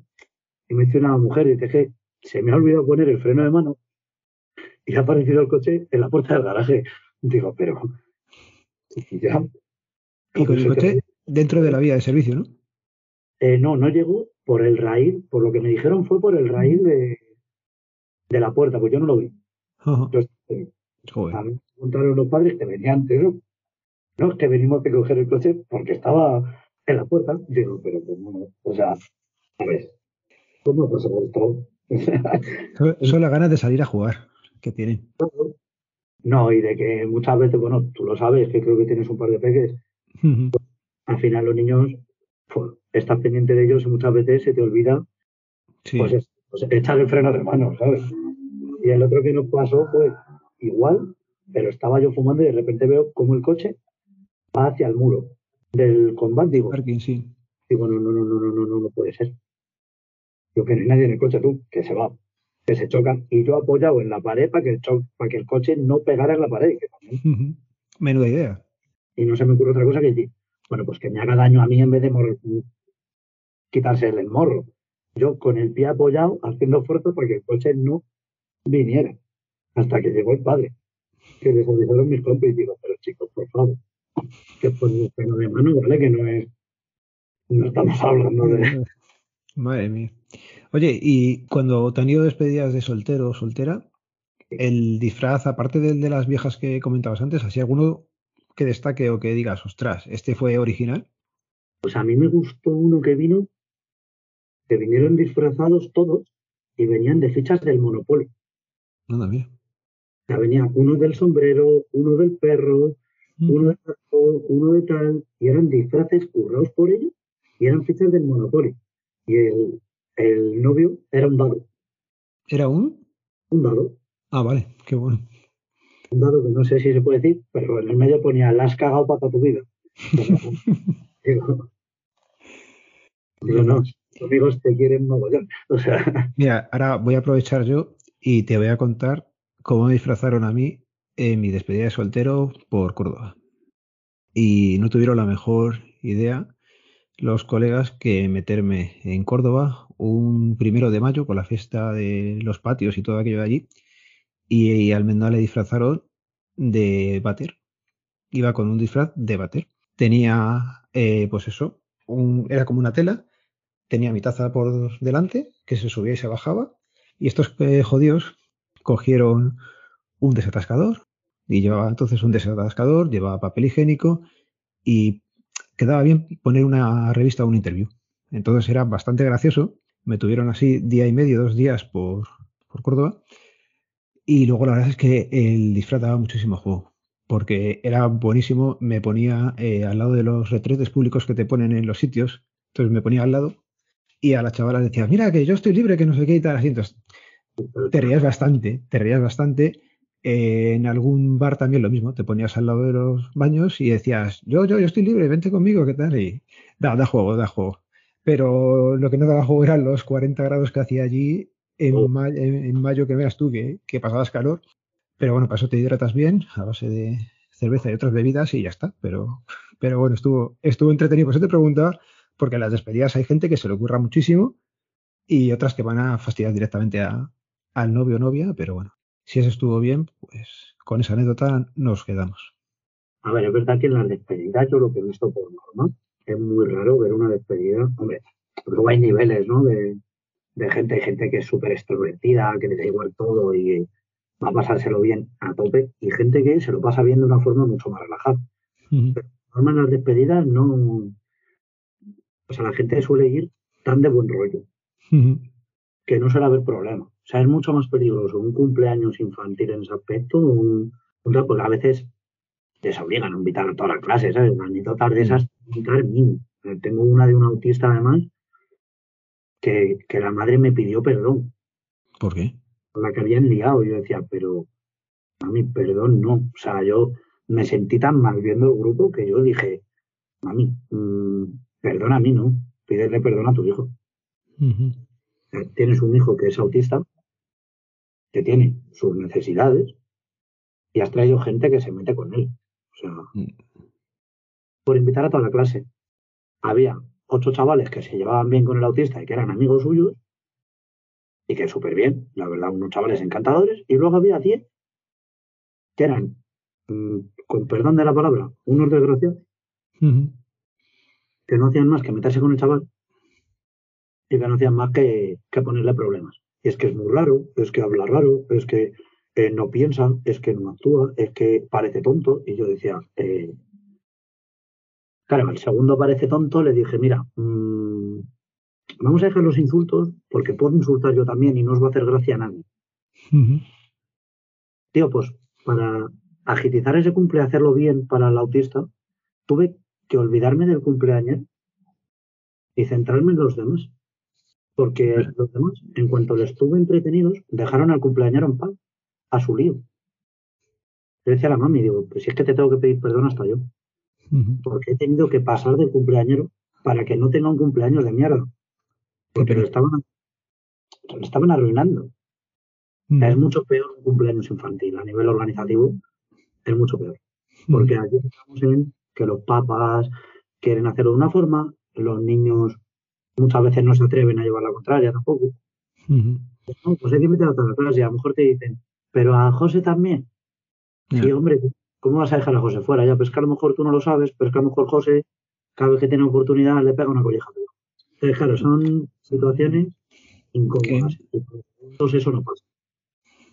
Y me dice una mujer, dice que se me ha olvidado poner el freno de mano y ha aparecido el coche en la puerta del garaje. Digo, pero. y ya. Y con el coche dentro de la vía de servicio, ¿no? Eh, no, no llegó por el raíl, por lo que me dijeron fue por el raíl de, de la puerta, pues yo no lo vi. Eh, Joder. a mí me preguntaron los padres que venían antes, ¿no? No, es que venimos a coger el coche porque estaba en la puerta. Digo, pero pues no, o sea, a ver, ¿cómo pasa esto? Son- Son las ganas de salir a jugar que tienen. No, y de que muchas veces, bueno, tú lo sabes, que creo que tienes un par de peques, al final los niños, pues, estás pendiente de ellos y muchas veces se te olvida, Sí. pues, es- pues, echar el freno de mano, ¿sabes? Y el otro que nos pasó fue igual, pero estaba yo fumando y de repente veo como el coche va hacia el muro del combate. Digo, Parking, sí. digo no, no, no, no, no, no, no, no puede ser. Yo que no hay nadie en el coche, tú, que se va, que se chocan. Y yo apoyado en la pared para que el, cho- para que el coche no pegara en la pared. Ujú. Menuda idea. y no se me ocurre otra cosa que decir, bueno, pues que me haga daño a mí en vez de quitarse el morro. Yo con el pie apoyado, haciendo fuerza para que el coche no viniera, hasta que llegó el padre, que les avisaron mis compis y digo, pero chicos, por favor, que por un freno de mano, ¿vale? Que no es, no estamos hablando de... Madre mía. Oye, y cuando te han ido despedidas de soltero o soltera, el disfraz, aparte del de las viejas que comentabas antes, ¿así alguno que destaque o que digas, ostras, este fue original? Pues a mí me gustó uno que vino, que vinieron disfrazados todos y venían de fichas del Monopoly. Nada, mía. O sea, venía uno del sombrero, uno del perro, uno de uno de tal, y eran disfraces currados por ellos y eran fichas del Monopoly. Y el, el novio era un dado, ¿Era un? un dado, Ah, vale, qué bueno. un dado que no sé si se puede decir, pero en el medio ponía, la has cagado para toda tu vida. digo, no, tus amigos te quieren mogollón. Mira, ahora voy a aprovechar yo y te voy a contar cómo me disfrazaron a mí en mi despedida de soltero por Córdoba. y no tuvieron la mejor idea los colegas que meterme en Córdoba un primero de mayo con la fiesta de los patios y todo aquello de allí y, al menos le disfrazaron de bater. Iba con un disfraz de bater. Tenía, eh, pues eso, era como una tela, tenía mi taza por delante que se subía y se bajaba y estos eh, jodidos cogieron un desatascador y llevaba entonces un desatascador, llevaba papel higiénico y quedaba bien poner una revista o un interview. Entonces era bastante gracioso. Me tuvieron así día y medio, dos días por, por Córdoba. Y luego la verdad es que el disfraz daba muchísimo juego. Porque era buenísimo. Me ponía eh, al lado de los retretes públicos que te ponen en los sitios. Entonces me ponía al lado y a la chavala decía, mira que yo estoy libre, que no sé qué y tal. Así, entonces te reías bastante, te reías bastante eh, en algún bar también lo mismo, te ponías al lado de los baños y decías, yo, yo, yo estoy libre, vente conmigo, ¿qué tal? Y da, da juego, da juego. Pero lo que no daba juego eran los 40 grados que hacía allí en, oh. mayo, que veas tú que, que, pasabas calor. Pero bueno, para eso te hidratas bien a base de cerveza y otras bebidas y ya está. Pero, pero bueno, estuvo, estuvo entretenido. Pues yo te preguntaba, porque en las despedidas hay gente que se le ocurra muchísimo y otras que van a fastidiar directamente a, al novio o novia, pero bueno, si eso estuvo bien, pues con esa anécdota nos quedamos. A ver, es verdad que en las despedidas yo lo que he visto por norma es muy raro ver una despedida. Hombre, luego hay niveles, ¿no? De, gente, hay gente que es súper extrovertida, que le da igual todo y va a pasárselo bien a tope, y gente que se lo pasa bien de una forma mucho más relajada. Pero norma en las despedidas no. O sea, la gente suele ir tan de buen rollo que no suele haber problema. O sea, es mucho más peligroso un cumpleaños infantil en ese aspecto, un, porque a veces les obligan a invitar a toda la clase, ¿sabes? Anécdotas de esas, invitar mí. Tengo una de un autista además que, que la madre me pidió perdón. ¿Por qué? Por la que habían liado. Yo decía, pero, mami, perdón, no. O sea, yo me sentí tan mal viendo el grupo que yo dije, mami, mmm, perdona a mí, ¿no? Pídele perdón a tu hijo. Tienes un hijo que es autista, que tiene sus necesidades y has traído gente que se mete con él. O sea, mm. por invitar a toda la clase. Había ocho chavales que se llevaban bien con el autista y que eran amigos suyos y que súper bien, la verdad, unos chavales encantadores. Y luego había diez que eran, mm, con perdón de la palabra, unos desgraciados que no hacían más que meterse con el chaval y que no hacían más que, que ponerle problemas es que es muy raro, es que habla raro, es que eh, no piensa, es que no actúa, es que parece tonto. Y yo decía, eh, claro, el segundo parece tonto, le dije, mira, mm, vamos a dejar los insultos porque puedo insultar yo también y no os va a hacer gracia a nadie. Tío, pues para agitizar ese cumple, hacerlo bien para el autista, tuve que olvidarme del cumpleaños y centrarme en los demás. Porque los demás, en cuanto les estuvo entretenidos, dejaron al cumpleañero en paz, a su lío. Le decía a la mami, digo, pues si es que te tengo que pedir perdón hasta yo. Porque he tenido que pasar del cumpleañero para que no tenga un cumpleaños de mierda. Porque lo estaban, lo estaban arruinando. es mucho peor un cumpleaños infantil a nivel organizativo. Es mucho peor. Porque aquí estamos en que los papás quieren hacerlo de una forma, los niños muchas veces no se atreven a llevar la contraria tampoco. pues hay que meter a toda la clase y a lo mejor te dicen, pero a José también. Y hombre, ¿cómo vas a dejar a José fuera? Ya, pues que a lo mejor tú no lo sabes, pero es que a lo mejor José, cada vez que tiene oportunidad, le pega una colleja. Entonces, claro, son situaciones incómodas. Entonces eso no pasa.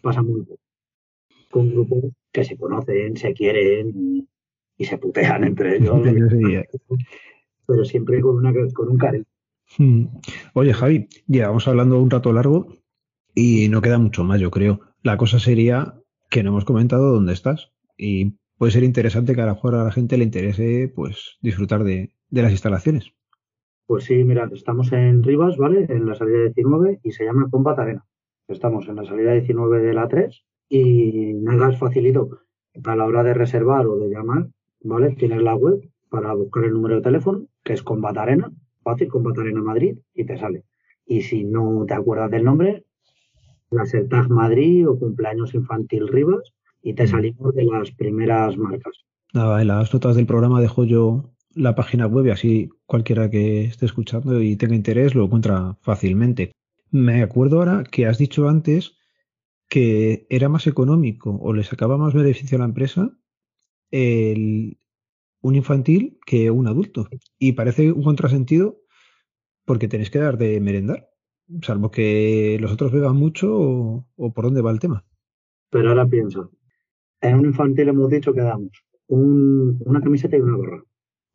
Pasa muy poco. Con grupos que se conocen, se quieren y, se putean entre ellos. pero siempre con, una, con un cariño. Hmm. Oye, Javi, llevamos hablando un rato largo y no queda mucho más, yo creo. La cosa sería que no hemos comentado dónde estás y puede ser interesante que a lo mejor a la gente le interese pues disfrutar de, las instalaciones. Pues sí, mira, estamos en Rivas, ¿vale? En la salida 19 y se llama Combat Arena. Estamos en la salida 19 de la 3 y nada es facilito a la hora de reservar o de llamar, ¿vale? Tienes la web para buscar el número de teléfono, que es Combat Arena, fácil combatar en Madrid y te sale. Y si no te acuerdas del nombre, la Tag Madrid o cumpleaños infantil Rivas y te salimos de las primeras marcas. Nada, en las notas del programa dejo yo la página web y así cualquiera que esté escuchando y tenga interés lo encuentra fácilmente. Me acuerdo ahora que has dicho antes que era más económico o le sacaba más beneficio a la empresa el, un infantil que un adulto. Y parece un contrasentido porque tenéis que dar de merendar, salvo que los otros beban mucho o, por dónde va el tema. Pero ahora pienso, en un infantil hemos dicho que damos una camiseta y una gorra.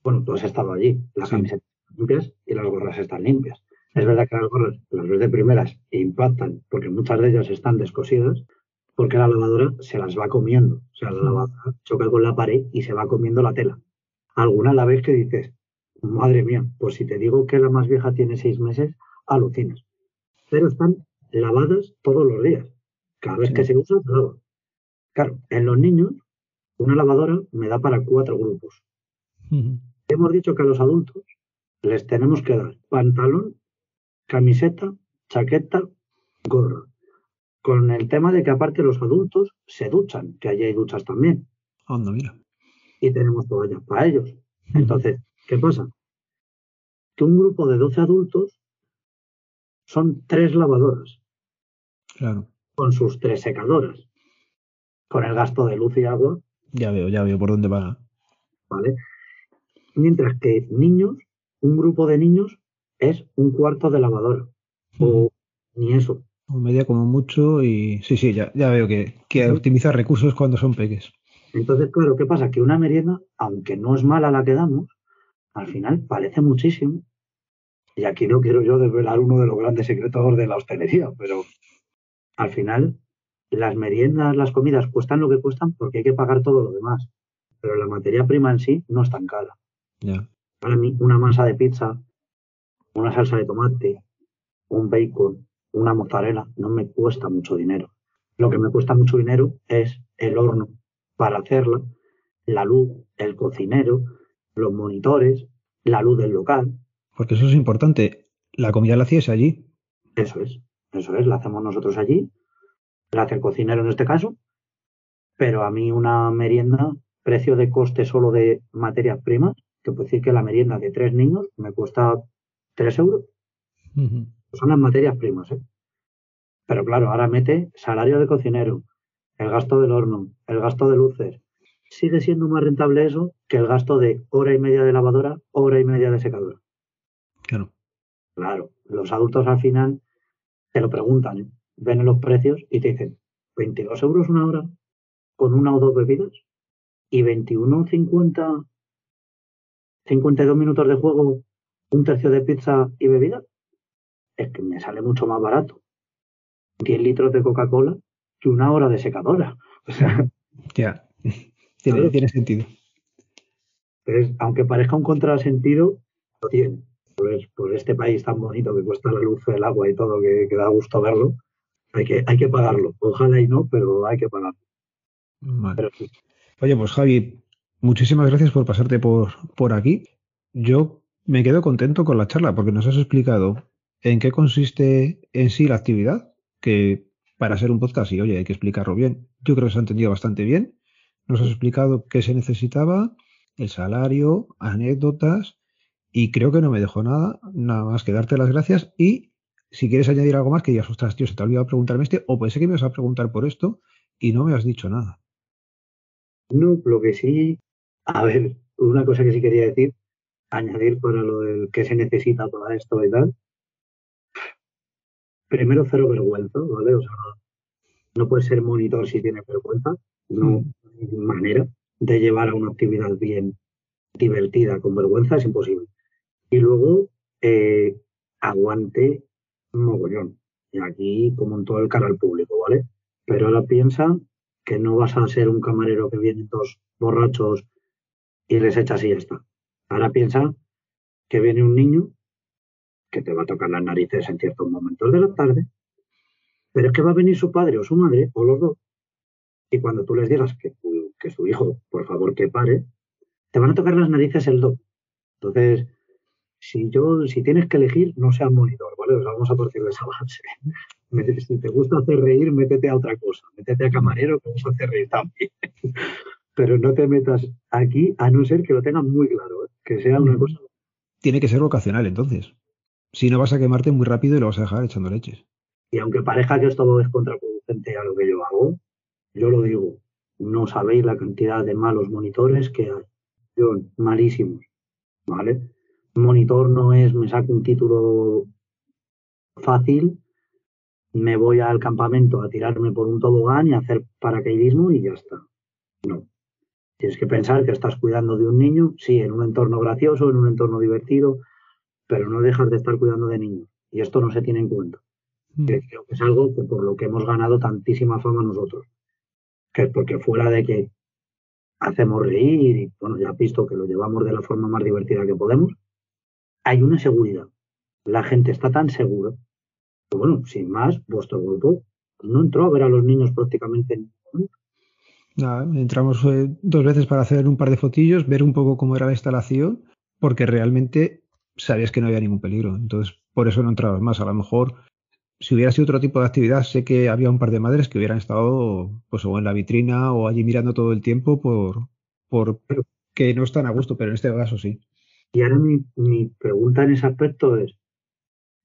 Bueno, tú has estado allí, las camisetas están limpias y las gorras están limpias. Es verdad que las gorras, las ves de primeras, impactan porque muchas de ellas están descosidas, porque la lavadora se las va comiendo. O sea, la lavadora choca con la pared y se va comiendo la tela. Alguna la vez que dices, madre mía, pues si te digo que la más vieja tiene seis meses, alucinas. Pero están lavadas todos los días. Cada vez que se usa, lava. Claro, en los niños, una lavadora me da para cuatro grupos. Hemos dicho que a los adultos les tenemos que dar pantalón, camiseta, chaqueta, gorra. Con el tema de que aparte los adultos se duchan, que allí hay duchas también. Anda, mira. Y tenemos toallas para ellos. Entonces, ¿qué pasa? Que un grupo de 12 adultos son tres lavadoras. Claro. Con sus tres secadoras. Con el gasto de luz y agua. Ya veo, ya veo por dónde va. ¿Vale? Mientras que niños, un grupo de niños es un cuarto de lavadora. O ni eso. O media como mucho y sí, sí, ya, ya veo que, que optimizar recursos cuando son peques. Entonces, claro, ¿qué pasa? Que una merienda, aunque no es mala la que damos, al final parece muchísimo. Y aquí no quiero yo desvelar uno de los grandes secretos de la hostelería, pero al final las meriendas, las comidas cuestan lo que cuestan porque hay que pagar todo lo demás. Pero la materia prima en sí no es tan cara. Para mí, una masa de pizza una salsa de tomate, un bacon, una mozzarella, no me cuesta mucho dinero. Lo que me cuesta mucho dinero es el horno para hacerla, la luz, el cocinero, los monitores, la luz del local. Porque eso es importante. La comida la hacías allí. Eso es, eso es, la hacemos nosotros allí, la hace el cocinero en este caso, pero a mí una merienda, precio de coste solo de materias primas, que puedo decir que la merienda de tres niños me cuesta 3 euros. Son las materias primas, ¿eh? Pero claro, ahora mete salario de cocinero, el gasto del horno, el gasto de luces. Sigue siendo más rentable eso que el gasto de hora y media de lavadora, hora y media de secadora. Claro. Claro, los adultos al final te lo preguntan, ¿eh? ven los precios y te dicen 22 euros una hora con una o dos bebidas y 21, 50, 52 minutos de juego un tercio de pizza y bebida, es que me sale mucho más barato 10 litros de Coca-Cola que una hora de secadora. O sea, ya, tiene, tiene sentido. aunque parezca un contrasentido, lo tiene. Pues, por este país tan bonito que cuesta la luz, el agua y todo, que, da gusto verlo, hay que, hay que pagarlo. Ojalá y no, pero hay que pagarlo. Oye, pues Javi, muchísimas gracias por pasarte por, por aquí. Yo me quedo contento con la charla porque nos has explicado en qué consiste en sí la actividad, que para ser un podcast, y oye, hay que explicarlo bien. Yo creo que se ha entendido bastante bien. Nos has explicado qué se necesitaba, el salario, anécdotas, y creo que no me dejó nada, nada más que darte las gracias. Y si quieres añadir algo más, que digas, ostras, tío, se te ha olvidado preguntarme este, o pensé que me vas a preguntar por esto y no me has dicho nada. No, lo que sí, a ver, una cosa que sí quería decir añadir para lo del que se necesita para esto y tal. Primero, cero vergüenza, ¿vale? O sea, no puedes ser monitor si tienes vergüenza. No hay manera de llevar a una actividad bien divertida con vergüenza, es imposible. Y luego, eh, aguante mogollón. Y aquí, como en todo el cara al público, ¿vale? Pero ahora piensa que no vas a ser un camarero que viene dos borrachos y les echas y ya está. Ahora piensa que viene un niño que te va a tocar las narices en ciertos momentos de la tarde, pero es que va a venir su padre o su madre o los dos, y cuando tú les digas que, que su hijo, por favor, que pare, te van a tocar las narices el do. Entonces, si yo, si tienes que elegir, no seas monitor, ¿vale? vamos a partir de esa base. Si te gusta hacer reír, métete a otra cosa, métete a camarero que vas a hacer reír también. pero no te metas aquí a no ser que lo tengan muy claro, ¿eh? que sea una cosa. Tiene que ser vocacional entonces. Si no vas a quemarte muy rápido y lo vas a dejar echando leches. Y aunque parezca que esto es contraproducente a lo que yo hago, yo lo digo, no sabéis la cantidad de malos monitores que hay. Malísimos. ¿Vale? Monitor no es me saco un título fácil, me voy al campamento a tirarme por un tobogán y hacer paracaidismo y ya está. No. Tienes que pensar que estás cuidando de un niño, sí, en un entorno gracioso, en un entorno divertido, pero no dejas de estar cuidando de niños. Y esto no se tiene en cuenta. Mm. Creo que es algo que por lo que hemos ganado tantísima fama nosotros. Que es porque fuera de que hacemos reír y, bueno, ya has visto que lo llevamos de la forma más divertida que podemos, hay una seguridad. La gente está tan segura. Que, bueno, sin más, vuestro grupo no entró a ver a los niños prácticamente en Nada, entramos eh, dos veces para hacer un par de fotillos, ver un poco cómo era la instalación, porque realmente sabías que no había ningún peligro. Entonces, por eso no entrabas más. A lo mejor, si hubiera sido otro tipo de actividad, sé que había un par de madres que hubieran estado pues o en la vitrina o allí mirando todo el tiempo por, por que no están a gusto, pero en este caso sí. Y ahora mi, mi pregunta en ese aspecto es,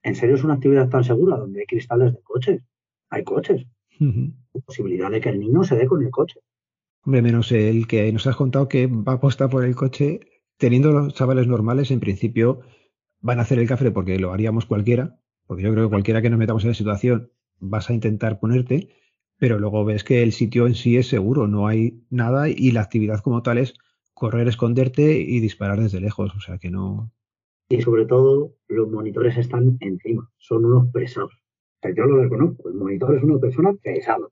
¿en serio es una actividad tan segura donde hay cristales de coches? Hay coches. Posibilidad de que el niño se dé con el coche. Hombre, menos el que nos has contado que va a apostar por el coche, teniendo los chavales normales, en principio van a hacer el café porque lo haríamos cualquiera, porque yo creo que cualquiera que nos metamos en la situación vas a intentar ponerte, pero luego ves que el sitio en sí es seguro, no hay nada y la actividad como tal es correr, esconderte y disparar desde lejos, o sea que no. Y sobre todo, los monitores están encima, son unos pesados. O sea, yo lo reconozco, el monitor es una persona pesada.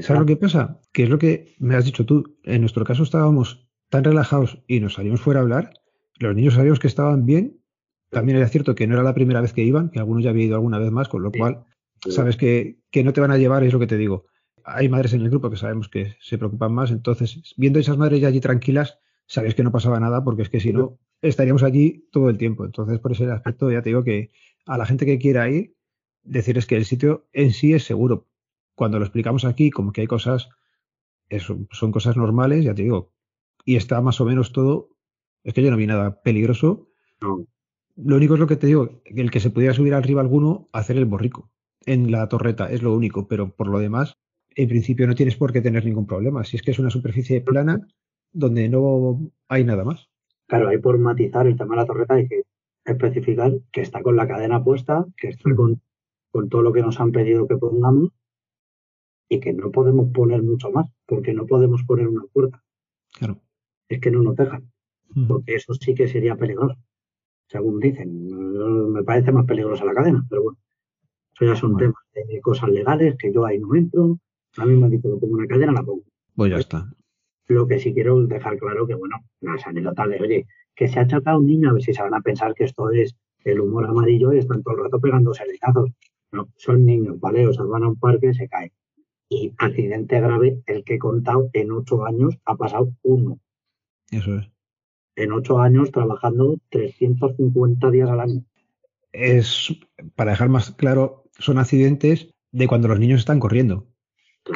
¿Sabes lo que pasa? Que es lo que me has dicho tú. En nuestro caso estábamos tan relajados y nos salimos fuera a hablar. Los niños sabíamos que estaban bien. También era cierto que no era la primera vez que iban, que algunos ya habían ido alguna vez más, con lo cual sabes que, que no te van a llevar, es lo que te digo. Hay madres en el grupo que sabemos que se preocupan más, entonces viendo esas madres ya allí tranquilas, sabes que no pasaba nada, porque es que si no, estaríamos allí todo el tiempo. Entonces, por ese aspecto, ya te digo que a la gente que quiera ir, decirles que el sitio en sí es seguro, cuando lo explicamos aquí, como que hay cosas, eso, son cosas normales, ya te digo, y está más o menos todo, es que yo no vi nada peligroso. Lo único es lo que te digo, el que se pudiera subir arriba alguno, hacer el borrico en la torreta, es lo único, pero por lo demás, en principio no tienes por qué tener ningún problema. Si es que es una superficie plana donde no hay nada más. Claro, hay por matizar el tema de la torreta hay que especificar que está con la cadena puesta, que está con, con todo lo que nos han pedido que pongamos y que no podemos poner mucho más, porque no podemos poner una puerta. Claro. Es que no nos dejan, porque eso sí que sería peligroso. Según dicen, me parece más peligrosa la cadena, pero bueno, eso ya son temas de cosas legales que yo ahí no entro. A mí me han dicho que pongo una cadena, la pongo. Pues ya está. Lo que sí quiero dejar claro que, bueno, las anécdotas de, oye, que se ha chocado un niño, a ver si se van a pensar que esto es el humor amarillo y están todo el rato pegándose leñazos. No, son niños, ¿vale? O sea, van a un parque, se caen y accidente grave, el que he contado en ocho años ha pasado uno. Eso es. En ocho años trabajando 350 días al año. Es, para dejar más claro, son accidentes de cuando los niños están corriendo.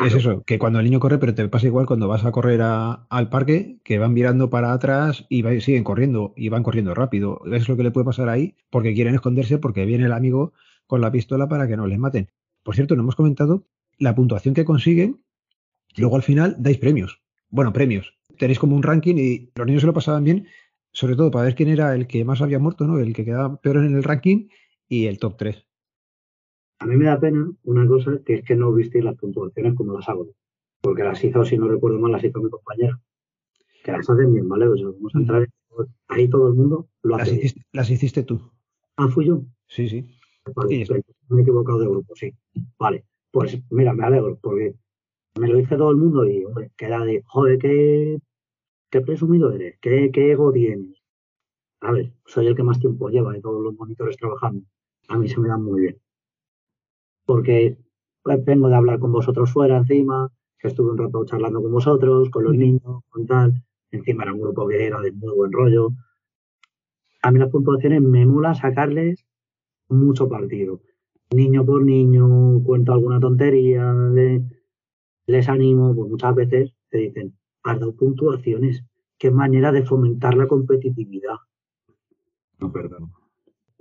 Es eso, que cuando el niño corre, pero te pasa igual cuando vas a correr al parque, que van mirando para atrás y siguen corriendo, y van corriendo rápido. Es lo que le puede pasar ahí, porque quieren esconderse, porque viene el amigo con la pistola para que no les maten. Por cierto, no hemos comentado la puntuación que consiguen, luego al final dais premios. Bueno, premios. Tenéis como un ranking y los niños se lo pasaban bien, sobre todo para ver quién era el que más había muerto, ¿no? El que quedaba peor en el ranking y el top 3. A mí me da pena una cosa, que es que no visteis las puntuaciones como las hago. Porque las hizo, si no recuerdo mal, las hizo mi compañera. Que las hacen bien, ¿vale? O sea, vamos a entrar ahí todo el mundo lo hace. Las hiciste, las hiciste tú. Ah, fui yo. Sí, sí. Vale, me he equivocado de grupo, sí. Vale. Pues mira, me alegro, porque me lo dice todo el mundo y hombre, queda de, joder, qué, qué presumido eres, qué, qué ego tienes. A ver, soy el que más tiempo lleva de todos los monitores trabajando. A mí se me dan muy bien. Porque pues, vengo de hablar con vosotros fuera encima, que estuve un rato charlando con vosotros, con los niños, con tal. Encima era un grupo que era de muy buen rollo. A mí las puntuaciones me mola sacarles mucho partido niño por niño, cuento alguna tontería, les animo, pues muchas veces te dicen, has dado puntuaciones. Qué manera de fomentar la competitividad. No, perdón.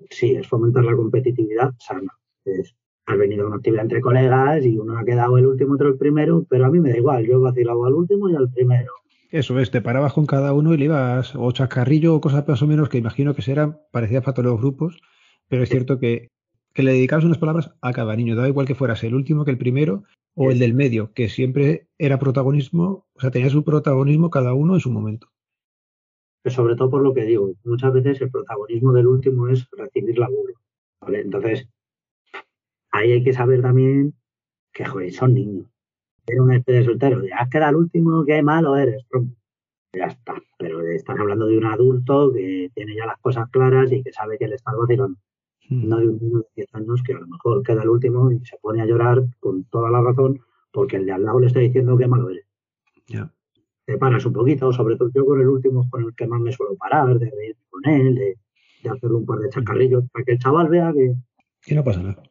Sí, es fomentar la competitividad sana. Es, has venido a una actividad entre colegas y uno ha quedado el último, otro el primero, pero a mí me da igual, yo he vacilado al último y al primero. Eso es, te parabas con cada uno y le ibas o chascarrillo o cosas más o menos que imagino que serán parecidas para todos los grupos, pero es cierto que, que le dedicabas unas palabras a cada niño, daba igual que fueras el último que el primero o el del medio, que siempre era protagonismo, o sea, tenía su protagonismo cada uno en su momento. Pero sobre todo por lo que digo, muchas veces el protagonismo del último es recibir la burla, ¿vale? Entonces, ahí hay que saber también que, joder, son niños era un especie de soltero, ya que era el último, qué malo eres. Ya está, pero estás hablando de un adulto que tiene ya las cosas claras y que sabe que le está vacilando. No de un niño de 10 años que a lo mejor queda el último y se pone a llorar con toda la razón porque el de al lado le está diciendo qué malo eres. Ya. Te paras un poquito, sobre todo yo con el último con el que más me suelo parar, de reír con él, de, de hacerle un par de chacarrillos, para que el chaval vea que, que no pasa nada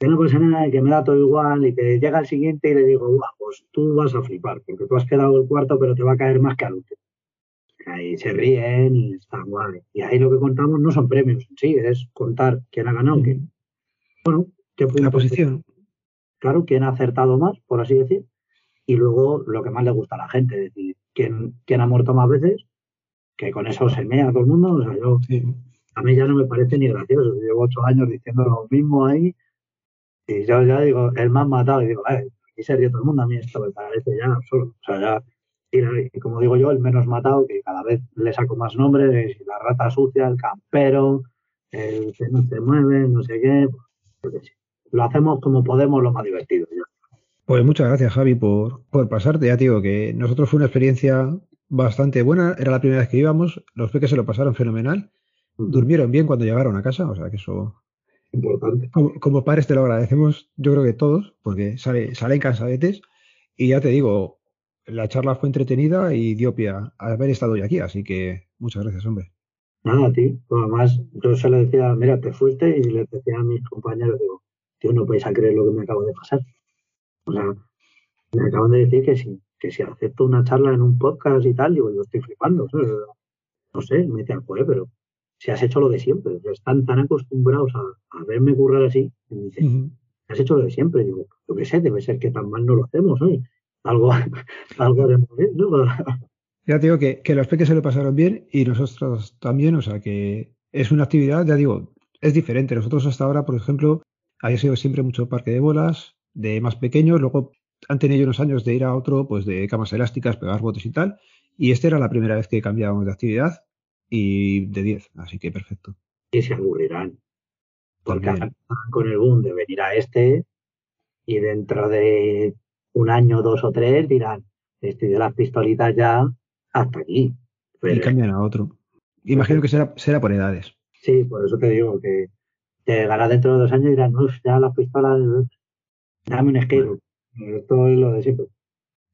que no pasa nada, que me da todo igual y que llega el siguiente y le digo, guau, pues tú vas a flipar, porque tú has quedado el cuarto, pero te va a caer más que al último. Ahí se ríen y están guay. Y ahí lo que contamos no son premios en sí, es contar quién ha ganado, quién. Bueno, qué La posición. Claro, quién ha acertado más, por así decir. Y luego lo que más le gusta a la gente, es decir, quién, quién ha muerto más veces, que con eso se mea a todo el mundo. O sea, yo, a mí ya no me parece ni gracioso. Llevo ocho años diciendo lo mismo ahí y yo ya digo, el más matado, y digo, eh, aquí se ríe todo el mundo, a mí esto me parece ya absurdo. O sea, ya, y, como digo yo, el menos matado, que cada vez le saco más nombres, la rata sucia, el campero, el que no se mueve, no sé qué. Pues, lo hacemos como podemos, lo más divertido. Pues muchas gracias, Javi, por, por pasarte. Ya digo que nosotros fue una experiencia bastante buena. Era la primera vez que íbamos. Los peques se lo pasaron fenomenal. Durmieron bien cuando llegaron a casa, o sea que eso importante. Como, padres te lo agradecemos, yo creo que todos, porque sale, salen cansadetes. Y ya te digo, la charla fue entretenida y dio pie a haber estado hoy aquí, así que muchas gracias, hombre. Nada, a ti. Además, yo se le decía, mira, te fuiste y le decía a mis compañeros, digo, tío, no podéis a creer lo que me acaba de pasar. O sea, me acaban de decir que si, que si acepto una charla en un podcast y tal, digo, yo estoy flipando. No sé, me decían, joder, pero si has hecho lo de siempre. están tan acostumbrados a, verme currar así. me dicen, has hecho lo de siempre. Digo, yo qué sé, debe ser que tan mal no lo hacemos. ¿eh? Algo, algo de ¿no? Ya te digo que, que los peques se lo pasaron bien y nosotros también. O sea que es una actividad, ya digo, es diferente. Nosotros hasta ahora, por ejemplo, ha sido siempre mucho parque de bolas, de más pequeños. Luego han tenido unos años de ir a otro, pues de camas elásticas, pegar botes y tal. Y esta era la primera vez que cambiábamos de actividad y de 10, así que perfecto. Y se aburrirán. Porque con el boom de venir a este y dentro de un año, dos o tres dirán, estoy de las pistolitas ya hasta aquí. y cambian a otro. Imagino que será, será por edades. Sí, por eso te digo que llegará dentro de dos años y dirán, ya las pistolas, dame un skate. Esto es lo de siempre.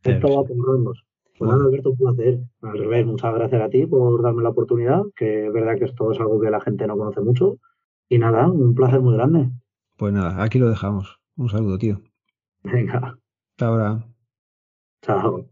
Esto va por rondos. Pues nada, Alberto, un placer. Al revés, muchas gracias a ti por darme la oportunidad, que es verdad que esto es algo que la gente no conoce mucho. Y nada, un placer muy grande. Pues nada, aquí lo dejamos. Un saludo, tío. Venga. Hasta ahora. Chao.